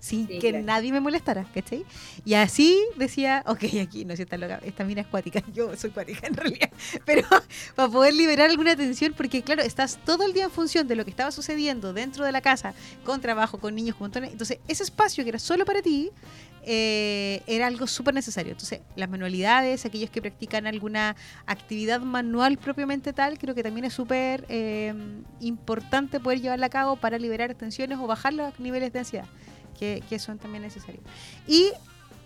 Speaker 1: Sin que nadie me molestara, ¿cachai? Y así decía, ok, aquí no sé, esta, loca, esta mina es cuática, *laughs* yo soy cuática en realidad, *laughs* pero para poder liberar alguna tensión, porque claro, estás todo el día en función de lo que estaba sucediendo dentro de la casa, con trabajo, con niños, con montones, entonces ese espacio que era solo para ti, eh, era algo súper necesario. Entonces, las manualidades, aquellos que practican alguna actividad manual propiamente tal, creo que también es súper eh, importante poder llevarla a cabo para liberar tensiones o bajar los niveles de ansiedad que, son también necesarios. Y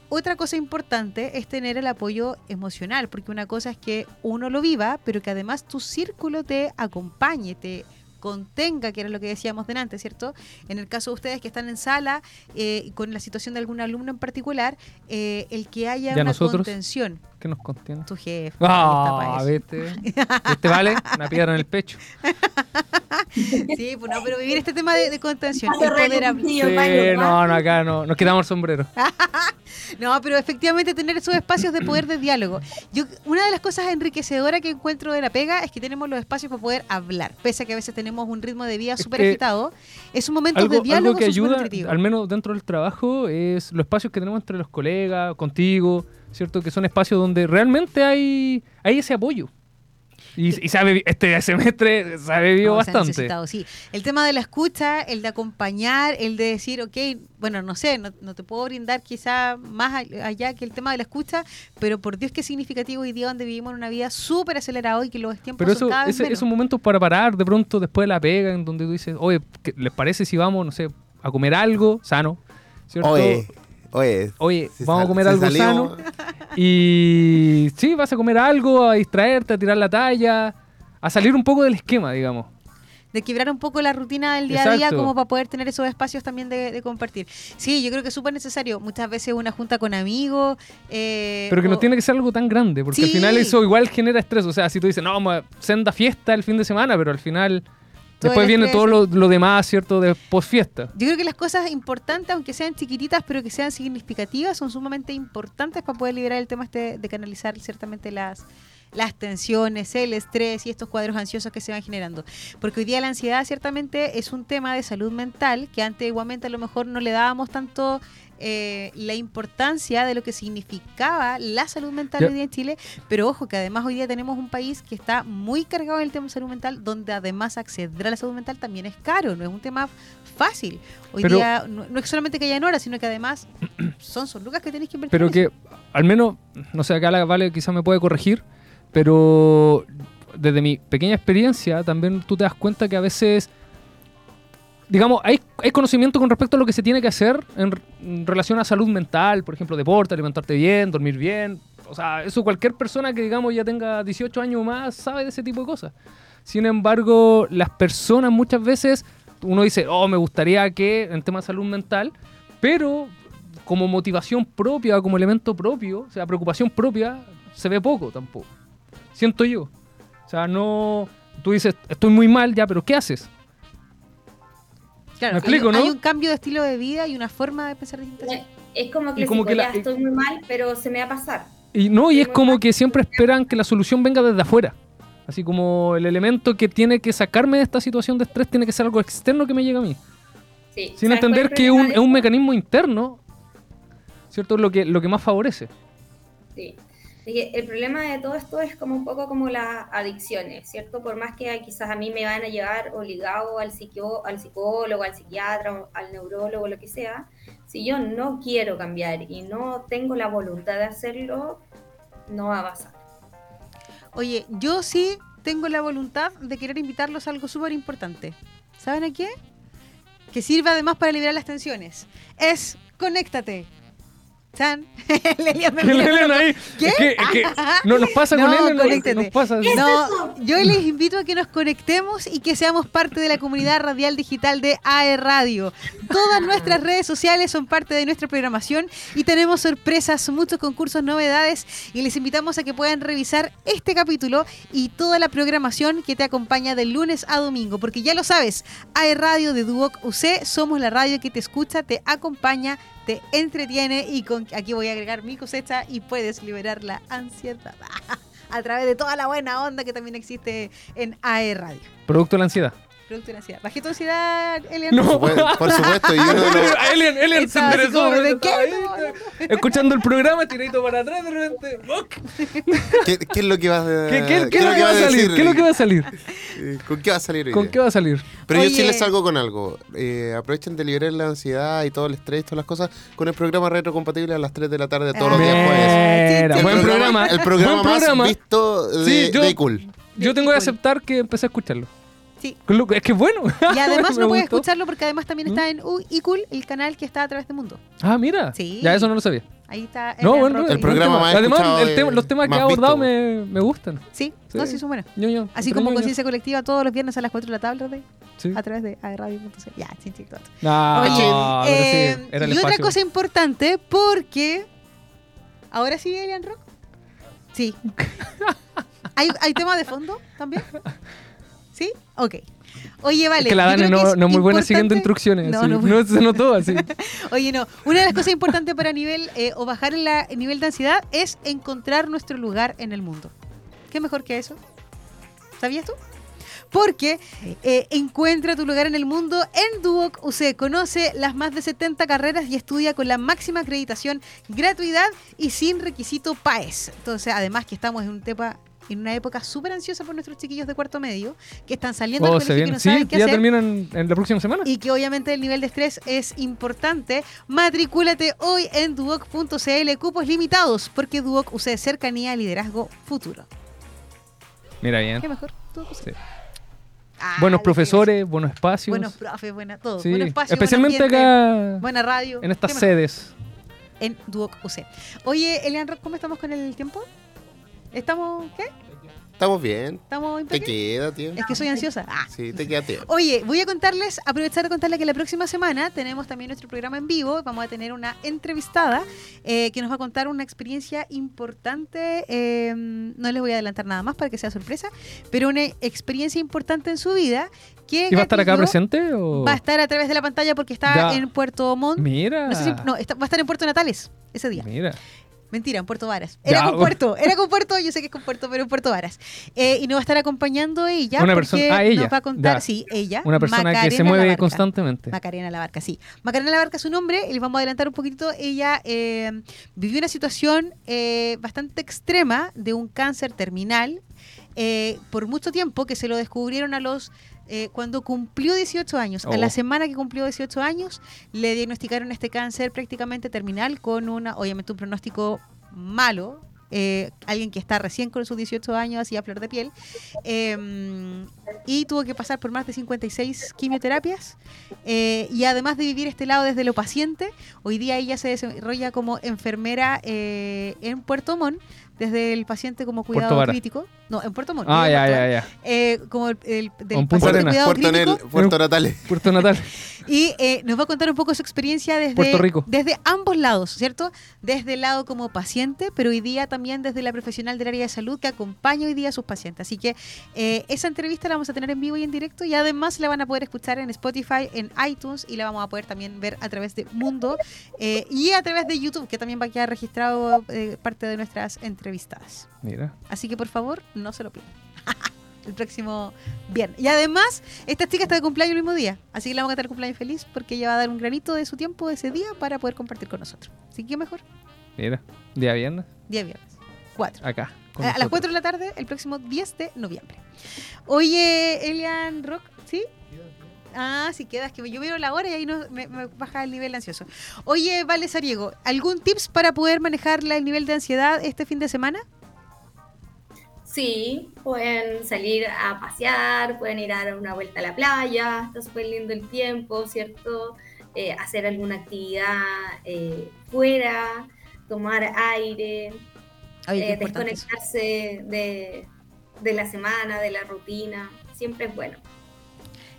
Speaker 1: otra cosa importante es tener el apoyo emocional, porque una cosa es que uno lo viva, pero que además tu círculo te acompañe, te contenga, que era lo que decíamos delante, ¿cierto? En el caso de ustedes que están en sala, eh, con la situación de algún alumno en particular, eh, el que haya una contención.
Speaker 2: ¿Qué nos contiene?
Speaker 1: Tu jefe.
Speaker 2: Ah, vete. Este vale, una piedra en el pecho. *laughs*
Speaker 1: sí, pues no, pero vivir este tema de, contención.
Speaker 2: Sí, no, no, acá no, nos quedamos el sombrero. *laughs*
Speaker 1: no, pero efectivamente tener esos espacios de poder de diálogo. Yo, una de las cosas enriquecedoras que encuentro de la pega es que tenemos los espacios para poder hablar, pese a que a veces tenemos un ritmo de vida súper agitado. Es un momento de diálogo
Speaker 2: algo que ayuda, al menos dentro del trabajo, es los espacios que tenemos entre los colegas, contigo, ¿cierto? Que son espacios donde realmente hay, hay ese apoyo. Y, y se este *laughs* semestre se ha bebido bastante.
Speaker 1: Sí. El tema de la escucha, el de acompañar, el de decir, ok, bueno, no sé, no, te puedo brindar quizá más allá que el tema de la escucha, pero por Dios que significativo hoy día donde vivimos en una vida súper acelerada y que los tiempos
Speaker 2: pero eso,
Speaker 1: son cada vez
Speaker 2: es un momento para parar de pronto después de la pega, en donde tú dices, oye, ¿les parece si vamos, no sé, a comer algo sano? ¿cierto?
Speaker 4: Oye. Oye,
Speaker 2: Oye vamos a comer algo sano. Y sí, vas a comer algo, a distraerte, a tirar la talla, a salir un poco del esquema, digamos.
Speaker 1: de quebrar un poco la rutina del día a día como para poder tener esos espacios también de, de compartir. Sí, yo creo que es súper necesario. Muchas veces una junta con amigos. eh,
Speaker 2: Pero que no tiene que ser algo tan grande, porque al final eso igual genera estrés. O sea, si tú dices, no, vamos a senda fiesta el fin de semana, pero al final después viene todo lo, lo demás, ¿cierto? De post fiesta.
Speaker 1: Yo creo que las cosas importantes, aunque sean chiquititas, pero que sean significativas, son sumamente importantes para poder liberar el tema este de canalizar ciertamente las, las tensiones, el estrés y estos cuadros ansiosos que se van generando. Porque hoy día la ansiedad ciertamente es un tema de salud mental que antes igualmente a lo mejor no le dábamos tanto eh, la importancia de lo que significaba la salud mental hoy día en Chile, pero ojo que además hoy día tenemos un país que está muy cargado en el tema de salud mental, donde además acceder a la salud mental también es caro, no es un tema fácil. Hoy
Speaker 2: Pero-
Speaker 1: día no, no es solamente que hayan horas, sino que además *clears throat* son son lucas que tenéis que invertir.
Speaker 2: Pero que, al menos, no sé, acá la Vale quizás me puede corregir, pero desde mi pequeña experiencia también tú te das cuenta que a veces, digamos, hay, conocimiento con respecto a lo que se tiene que hacer en, en relación a salud mental, por ejemplo, deporte, alimentarte bien, dormir bien. O sea, eso cualquier persona que, digamos, ya tenga 18 años o más sabe de ese tipo de cosas. Sin embargo, las personas muchas veces, uno dice, oh, me gustaría que en tema de salud mental, pero como motivación propia, como elemento propio, o sea, preocupación propia, se ve poco tampoco. Siento yo. O sea, no. Tú dices, estoy muy mal ya, pero ¿qué haces?
Speaker 1: Claro,
Speaker 2: me explico,
Speaker 1: hay,
Speaker 2: ¿no?
Speaker 1: hay un cambio de estilo de vida y una forma de pensar distinta. sí.
Speaker 3: Es como que,
Speaker 2: como que la-
Speaker 3: ya estoy muy mal, pero se me va a pasar.
Speaker 2: Y no, y es como que siempre esperan que la solución venga desde afuera. Así como el elemento que tiene que sacarme de esta situación de estrés tiene que ser algo externo que me llegue a mí.
Speaker 3: Sí.
Speaker 2: Sin
Speaker 3: ¿Sabes cuál
Speaker 2: entender que es un, es un mecanismo interno, ¿cierto? Lo que, lo que más favorece.
Speaker 3: Sí. El problema de todo esto es como un poco como las adicciones, ¿cierto? Por más que quizás a mí me van a llevar obligado al, psiquio- al psicólogo, al psiquiatra, al neurólogo, lo que sea, si yo no quiero cambiar y no tengo la voluntad de hacerlo, no va a pasar.
Speaker 1: Oye, yo sí tengo la voluntad de querer invitarlos a algo súper importante. ¿Saben a qué? Que sirve además para liberar las tensiones. Es conéctate. ¿San? Lelian me
Speaker 2: ahí.
Speaker 1: ¿Qué?
Speaker 2: Es que, es que no nos pasa con
Speaker 1: No,
Speaker 2: él, no,
Speaker 1: conéctate.
Speaker 2: nos pasa.
Speaker 1: No, yo les invito a que nos conectemos y que seamos parte de la comunidad radial digital de AE Radio. Todas nuestras redes sociales son parte de nuestra programación y tenemos sorpresas, muchos concursos, novedades y les invitamos a que puedan revisar este capítulo y toda la programación que te acompaña de lunes a domingo, porque ya lo sabes, AE Radio de Duoc UC somos la radio que te escucha, te acompaña, te entretiene y con aquí voy a agregar mi cosecha y puedes liberar la ansiedad *laughs* a través de toda la buena onda que también existe en AE Radio.
Speaker 2: Producto de la ansiedad.
Speaker 1: Producto de la ansiedad. ¿Bajé tu ansiedad, Elian?
Speaker 2: No.
Speaker 4: Por supuesto, por supuesto, y uno
Speaker 2: Elian, Elian se enderezó. Escuchando el programa, tiradito para atrás de repente.
Speaker 4: ¿Qué, qué es lo que va a
Speaker 2: ¿Qué, qué- qué es lo que va a salir?
Speaker 4: decir?
Speaker 2: ¿Qué es lo que va a salir?
Speaker 4: ¿Con qué va a salir hoy
Speaker 2: ¿Con
Speaker 4: día?
Speaker 2: qué va a salir?
Speaker 4: Pero yo sí les salgo con algo. Eh, aprovechen de liberar la ansiedad y todo el estrés, todas las cosas, con el programa retrocompatible a las 3 de la tarde todos los días
Speaker 1: Ah.
Speaker 4: jueves.
Speaker 2: Mira,
Speaker 1: sí,
Speaker 2: buen programa.
Speaker 4: El programa
Speaker 2: buen programa.
Speaker 4: más visto de,
Speaker 2: Sí, yo-
Speaker 4: de iCool.
Speaker 2: Yo tengo que
Speaker 1: Cool.
Speaker 2: aceptar que empecé a escucharlo.
Speaker 1: Sí.
Speaker 2: Es que bueno.
Speaker 1: Y *laughs* además no puedes escucharlo porque además también está
Speaker 2: ¿Mm?
Speaker 1: en U- iCool, el canal que está a través de Mundo.
Speaker 2: Ah, mira.
Speaker 1: Sí.
Speaker 2: Ya eso no lo sabía.
Speaker 1: Ahí está.
Speaker 2: No,
Speaker 1: Elian
Speaker 2: bueno.
Speaker 4: El programa más.
Speaker 2: Además, el tema- los temas que ha abordado me, me gustan.
Speaker 1: Sí,
Speaker 2: Sí.
Speaker 1: no, sí, son buenos. Así como conciencia colectiva todos los viernes a las 4 de la tarde
Speaker 2: Sí.
Speaker 1: a través de aerradio.cl. Ya, todo.
Speaker 2: No,
Speaker 1: Oye, eh,
Speaker 2: sí, era el
Speaker 1: y otra cosa importante, porque. ¿Ahora sí, Elian Rock? Sí. *laughs* ¿Hay, ¿Hay tema de fondo también? ¿Sí? Ok. Oye, vale.
Speaker 2: Es que la Dani no, muy buena siguiendo instrucciones.
Speaker 1: No,
Speaker 2: así.
Speaker 1: no, *laughs*
Speaker 2: No, se notó así. *laughs*
Speaker 1: Oye, no. Una de las cosas importantes para nivel eh, o bajar el nivel de ansiedad es encontrar nuestro lugar en el mundo. ¿Qué mejor que eso? ¿Sabías tú? Porque eh, encuentra tu lugar en el mundo en Duoc UC. Conoce las más de 70 carreras y estudia con la máxima acreditación, gratuidad y sin requisito PAES. Entonces, además que estamos en un tema en una época súper ansiosa por nuestros chiquillos de cuarto medio que están saliendo
Speaker 2: Oh,
Speaker 1: del colegio y que no
Speaker 2: Sí,
Speaker 1: saben qué
Speaker 2: ya
Speaker 1: hacer
Speaker 2: terminan en la próxima semana.
Speaker 1: y que obviamente el nivel de estrés es importante, matricúlate hoy en duoc.cl, cupos limitados, porque Duoc usa cercanía, liderazgo, futuro.
Speaker 2: Mira bien.
Speaker 1: ¿Qué mejor?
Speaker 2: Sí.
Speaker 1: Ah,
Speaker 2: Buenos profesores, buenos espacios.
Speaker 1: Buenos profes, buena todo.
Speaker 2: Sí,
Speaker 1: Buen espacio, buen
Speaker 2: especialmente
Speaker 1: ambiente,
Speaker 2: acá
Speaker 1: Buena radio.
Speaker 2: en estas sedes.
Speaker 1: En Duoc UC. Oye, Elian Rock, ¿cómo estamos con el tiempo? ¿Estamos qué?
Speaker 4: estamos bien.
Speaker 1: ¿Estamos
Speaker 4: Te queda tiempo.
Speaker 1: Es que soy ansiosa. Ah.
Speaker 4: Sí, te queda tiempo.
Speaker 1: Oye, voy a contarles, aprovechar de contarles que la próxima semana tenemos también nuestro programa en vivo. Vamos a tener una entrevistada eh, que nos va a contar una experiencia importante. eh, no les voy a adelantar nada más para que sea sorpresa, pero una experiencia importante en su vida. Que
Speaker 2: ¿Y va a estar acá presente? O...
Speaker 1: Va a estar a través de la pantalla porque está
Speaker 2: Ya.
Speaker 1: en Puerto Montt.
Speaker 2: Mira.
Speaker 1: No sé si- no, está- va a estar en Puerto Natales ese día.
Speaker 2: Mira.
Speaker 1: Mentira, en Puerto Varas. Era
Speaker 2: Ya,
Speaker 1: con. Puerto, era con Puerto, yo sé que es con Puerto, pero en Puerto Varas. Eh, y nos va a estar acompañando ella.
Speaker 2: Una persona- ah, ella,
Speaker 1: Nos va a contar,
Speaker 2: ya.
Speaker 1: sí, ella.
Speaker 2: Una persona que se
Speaker 1: Macarena
Speaker 2: mueve
Speaker 1: Labarca.
Speaker 2: constantemente.
Speaker 1: Macarena Labarca, sí. Macarena Labarca es su nombre, y les vamos a adelantar un poquitito. Ella eh, vivió una situación eh, bastante extrema de un cáncer terminal por mucho tiempo que se lo descubrieron a los... eh, cuando cumplió 18 años, a
Speaker 2: Oh.
Speaker 1: la semana que cumplió 18 años, le diagnosticaron este cáncer prácticamente terminal con una, obviamente un pronóstico malo, eh, alguien que está recién con sus 18 años, así a flor de piel, eh, y tuvo que pasar por más de 56 quimioterapias, eh, y además de vivir este lado desde lo paciente, hoy día ella se desarrolla como enfermera eh, en Puerto Montt, desde el paciente como cuidado crítico, no, en Puerto Montt,
Speaker 2: Ah, ya, ya,
Speaker 1: Puerto
Speaker 2: ya.
Speaker 1: Eh, como el, el- del cuidado
Speaker 4: Puerto,
Speaker 1: crítico,
Speaker 4: Nel- Puerto Natales. *laughs*
Speaker 2: Puerto Natal.
Speaker 1: y eh, nos va a contar un poco su experiencia desde,
Speaker 2: Puerto Rico.
Speaker 1: desde ambos lados, ¿cierto? Desde el lado como paciente, pero hoy día también desde la profesional del área de salud que acompaña hoy día a sus pacientes. Así que eh, esa entrevista la vamos a tener en vivo y en directo y además la van a poder escuchar en Spotify, en iTunes y la vamos a poder también ver a través de Mundo eh, y a través de YouTube, que también va a quedar registrado eh, parte de nuestras entrevistadas.
Speaker 2: Mira.
Speaker 1: Así que por favor, no se lo pidan. *laughs* El próximo viernes. Y además, esta chica está de cumpleaños el mismo día. Así que le vamos a cantar cumpleaños feliz porque ella va a dar un granito de su tiempo ese día para poder compartir con nosotros. Así que mejor,
Speaker 2: Mira. Día viernes.
Speaker 1: día viernes. 4.
Speaker 2: Acá.
Speaker 1: A, a las
Speaker 2: nosotros.
Speaker 1: 4 de la tarde, el próximo 10 de noviembre. Oye, Elian Rock, ¿sí? Ah, sí quedas, que yo veo la hora y ahí no, me, me baja el nivel ansioso. Oye, Vale Sariego, ¿algún tips para poder manejar la- el nivel de ansiedad este fin de semana?
Speaker 3: Sí, pueden salir a pasear, pueden ir a dar una vuelta a la playa, está súper lindo el tiempo, ¿cierto? Eh, hacer alguna actividad eh, fuera, tomar aire, eh, desconectarse de, de la semana, de la rutina, siempre es bueno.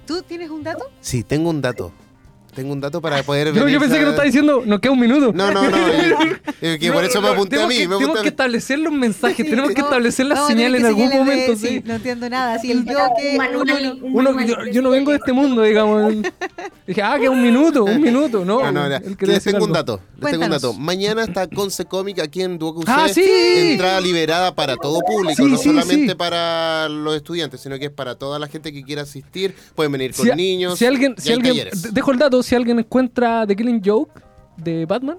Speaker 1: ¿Tú tienes un dato?
Speaker 4: Sí, tengo un dato. Tengo un dato para poder *laughs*
Speaker 2: Yo, yo pensé
Speaker 4: a-
Speaker 2: que no estaba diciendo, nos queda un minuto.
Speaker 4: No, no, no. *laughs* eh, que por
Speaker 2: No,
Speaker 4: eso me
Speaker 2: no,
Speaker 4: apunté a
Speaker 2: tenemos
Speaker 4: mí.
Speaker 2: que-
Speaker 4: me
Speaker 2: tenemos que establecer los mensajes,
Speaker 1: Sí,
Speaker 2: tenemos *laughs* que
Speaker 1: no,
Speaker 2: establecer las señales en algún
Speaker 1: de-
Speaker 2: momento. sí.
Speaker 1: No entiendo nada. Si el yo que.
Speaker 3: Manual-
Speaker 1: uno no-
Speaker 2: yo, yo no vengo de este mundo, digamos. Dije, ah, que un minuto, un minuto. No,
Speaker 4: No, no,
Speaker 2: quería
Speaker 4: les tengo un dato. Les tengo un dato. Mañana está Conce Comic aquí en Duoco
Speaker 2: Ah, sí.
Speaker 4: Entrada liberada para todo público,
Speaker 2: Sí,
Speaker 4: no
Speaker 2: sí,
Speaker 4: solamente
Speaker 2: sí.
Speaker 4: para los estudiantes, sino que es para toda la gente que quiera asistir. Pueden venir con niños.
Speaker 2: si alguien, si alguien dejo el dato, si alguien encuentra The Killing Joke de Batman,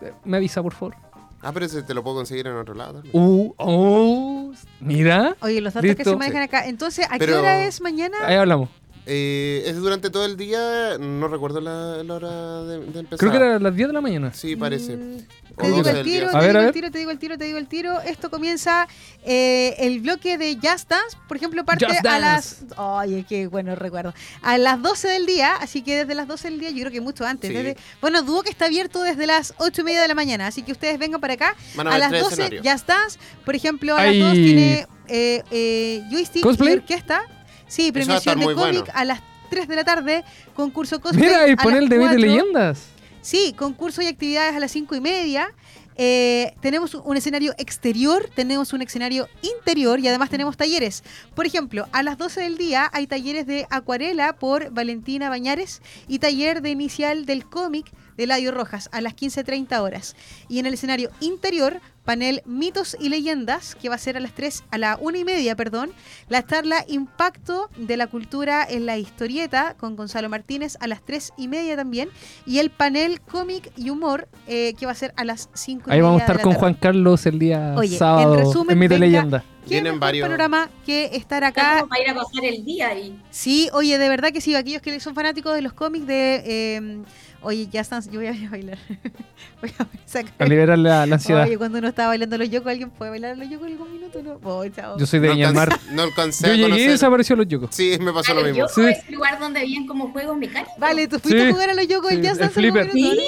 Speaker 2: eh, me avisa, por favor.
Speaker 4: Ah, pero ese te lo puedo conseguir en otro lado. también.
Speaker 2: Uh, oh, mira,
Speaker 1: Oye, los datos que
Speaker 2: Listo.
Speaker 1: se manejan acá. Entonces, ¿a qué
Speaker 4: Pero-
Speaker 1: hora es mañana?
Speaker 2: ahí hablamos.
Speaker 4: Eh, es durante todo el día, no recuerdo la, la hora de, de empezar.
Speaker 2: Creo que era a las 10 de la mañana.
Speaker 4: Sí, parece.
Speaker 1: Mm, Te digo
Speaker 4: 12
Speaker 1: el tiro, te
Speaker 2: A ver,
Speaker 1: digo
Speaker 2: a
Speaker 1: el
Speaker 2: ver.
Speaker 1: tiro, te digo el tiro, te digo el tiro. Esto comienza eh, el bloque de Just Dance, por ejemplo, parte a las. Oye, qué bueno recuerdo. A las 12 del día, así que desde las 12 del día, yo creo que mucho antes.
Speaker 4: Sí.
Speaker 1: desde- bueno, Duo que está abierto desde las 8 y media de la mañana, así que ustedes vengan para acá.
Speaker 4: Van a
Speaker 1: A
Speaker 4: ver
Speaker 1: las
Speaker 4: tres
Speaker 1: 12,
Speaker 4: escenarios.
Speaker 1: Just Dance, por ejemplo, a las 2 tiene eh, eh, joystick
Speaker 2: ¿Cosplay?
Speaker 1: y orquesta. Sí, premiación de cómic
Speaker 4: bueno.
Speaker 1: a las 3 de la tarde, concurso cosplay.
Speaker 2: Mira, y
Speaker 1: a
Speaker 2: pone
Speaker 1: las
Speaker 2: el de Beat de
Speaker 1: 4.
Speaker 2: leyendas.
Speaker 1: Sí, concurso y actividades a las cinco y media. Eh, tenemos un escenario exterior, tenemos un escenario interior y además tenemos talleres. Por ejemplo, a las 12 del día hay talleres de acuarela por Valentina Bañares y taller de inicial del cómic de Ladio Rojas a las 15.30 horas. Y en el escenario interior, panel Mitos y Leyendas, que va a ser a las 3, a la 1 y media, perdón, la charla Impacto de la Cultura en la Historieta con Gonzalo Martínez a las 3 y media también, y el panel Cómic y Humor, eh, que va a ser a las 5 y
Speaker 2: Ahí vamos a estar con
Speaker 1: tarde.
Speaker 2: Juan Carlos el día
Speaker 1: Oye, en
Speaker 2: sábado
Speaker 1: resumen,
Speaker 2: en Mito y Leyenda.
Speaker 1: ¿Qué
Speaker 4: Vienen
Speaker 1: mejor
Speaker 4: varios-
Speaker 1: panorama que estar acá?
Speaker 3: como para ir a pasar el día ahí.
Speaker 1: Sí, oye, de verdad que sí, aquellos que son fanáticos de los cómics de... eh, oye, ya están, yo voy a *laughs* ir *laughs* a bailar. voy a sacar...
Speaker 2: A liberar la, la ansiedad.
Speaker 1: Oye, cuando uno estaba bailando los yocos, ¿alguien puede bailar los yocos en algún minuto? No, oh, chao.
Speaker 2: Yo soy de
Speaker 4: no,
Speaker 2: Viña del Mar.
Speaker 4: alcancé, no alcancé
Speaker 2: Yo
Speaker 4: a
Speaker 2: llegué y
Speaker 4: conocer.
Speaker 2: desapareció los yocos.
Speaker 4: Sí, me pasó lo
Speaker 3: Vale,
Speaker 4: mismo.
Speaker 2: Sí.
Speaker 3: a ese lugar donde habían como juegos mecánicos.
Speaker 1: Vale, tú fuiste
Speaker 2: Sí.
Speaker 1: a jugar a los yocos
Speaker 2: Sí,
Speaker 1: del Jazz
Speaker 2: el
Speaker 1: Dance. ¿Viste?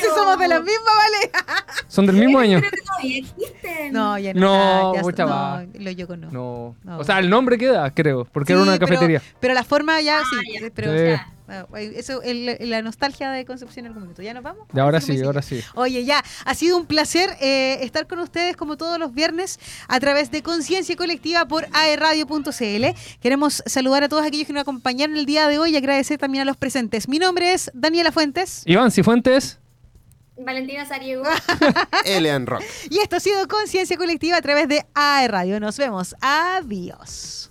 Speaker 1: Si somos de la misma, vale. *laughs*
Speaker 2: Son del mismo año.
Speaker 3: Creo que todavía existen.
Speaker 1: No, ya no.
Speaker 2: No,
Speaker 1: nada,
Speaker 2: mucha
Speaker 1: no,
Speaker 2: queda.
Speaker 1: No, lo Yoko no.
Speaker 2: No.
Speaker 1: No.
Speaker 2: O sea, el nombre queda, creo, porque
Speaker 1: Sí,
Speaker 2: era una
Speaker 1: pero-
Speaker 2: cafetería.
Speaker 1: Pero la forma ya,
Speaker 3: Ah,
Speaker 1: sí.
Speaker 3: ya.
Speaker 1: Pero,
Speaker 2: Sí.
Speaker 1: ya, ah, eso, el- la nostalgia de Concepción en algún momento. ¿Ya nos vamos?
Speaker 2: Y ahora sí,
Speaker 1: sigue.
Speaker 2: ahora sí.
Speaker 1: Oye, ya, ha sido un placer eh, estar con ustedes como todos los viernes a través de Conciencia Colectiva por aerradio.cl. Queremos saludar a todos aquellos que nos acompañaron el día de hoy y agradecer también a los presentes. Mi nombre es Daniela Fuentes
Speaker 2: Iván Cifuentes.
Speaker 3: Valentina Sariego. *laughs*
Speaker 4: Elian Rock.
Speaker 1: y esto ha sido Conciencia Colectiva a través de aerradio. Nos vemos. Adiós.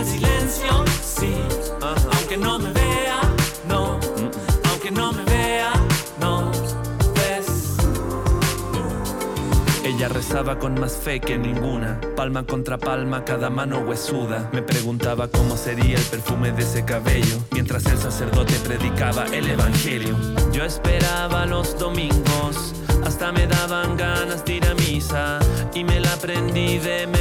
Speaker 5: en silencio, sí, aunque no me vea, no, aunque no me vea, no, ves.
Speaker 6: Ella rezaba con más fe que ninguna, palma contra palma, cada mano huesuda. Me preguntaba cómo sería el perfume de ese cabello, mientras el sacerdote predicaba el evangelio. Yo esperaba los domingos, hasta me daban ganas de ir a misa, y me la aprendí de memoria,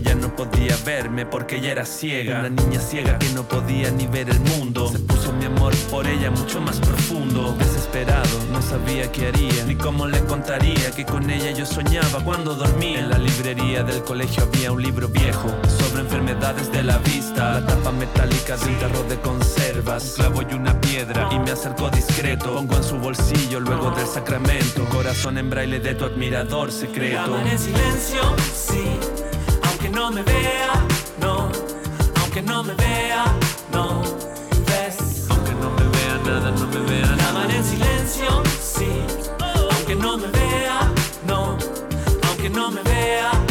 Speaker 6: Ella no podía verme porque ella era ciega, una niña ciega que no podía ni ver el mundo. Se puso mi amor por ella mucho más profundo. Desesperado, no sabía qué haría, ni cómo le contaría que con ella yo soñaba cuando dormía. En la librería del colegio había un libro viejo sobre enfermedades de la vista. La tapa metálica de un tarro de conservas, un clavo y una piedra. Y me acercó discreto, pongo en su bolsillo luego del sacramento. Corazón en braille de tu admirador secreto.
Speaker 5: en silencio, sí, aunque no me vea, no, aunque no me vea, no, ves,
Speaker 6: aunque no me vea nada, no me vea nada.
Speaker 5: En silencio, sí, aunque no me vea, no, aunque no me vea.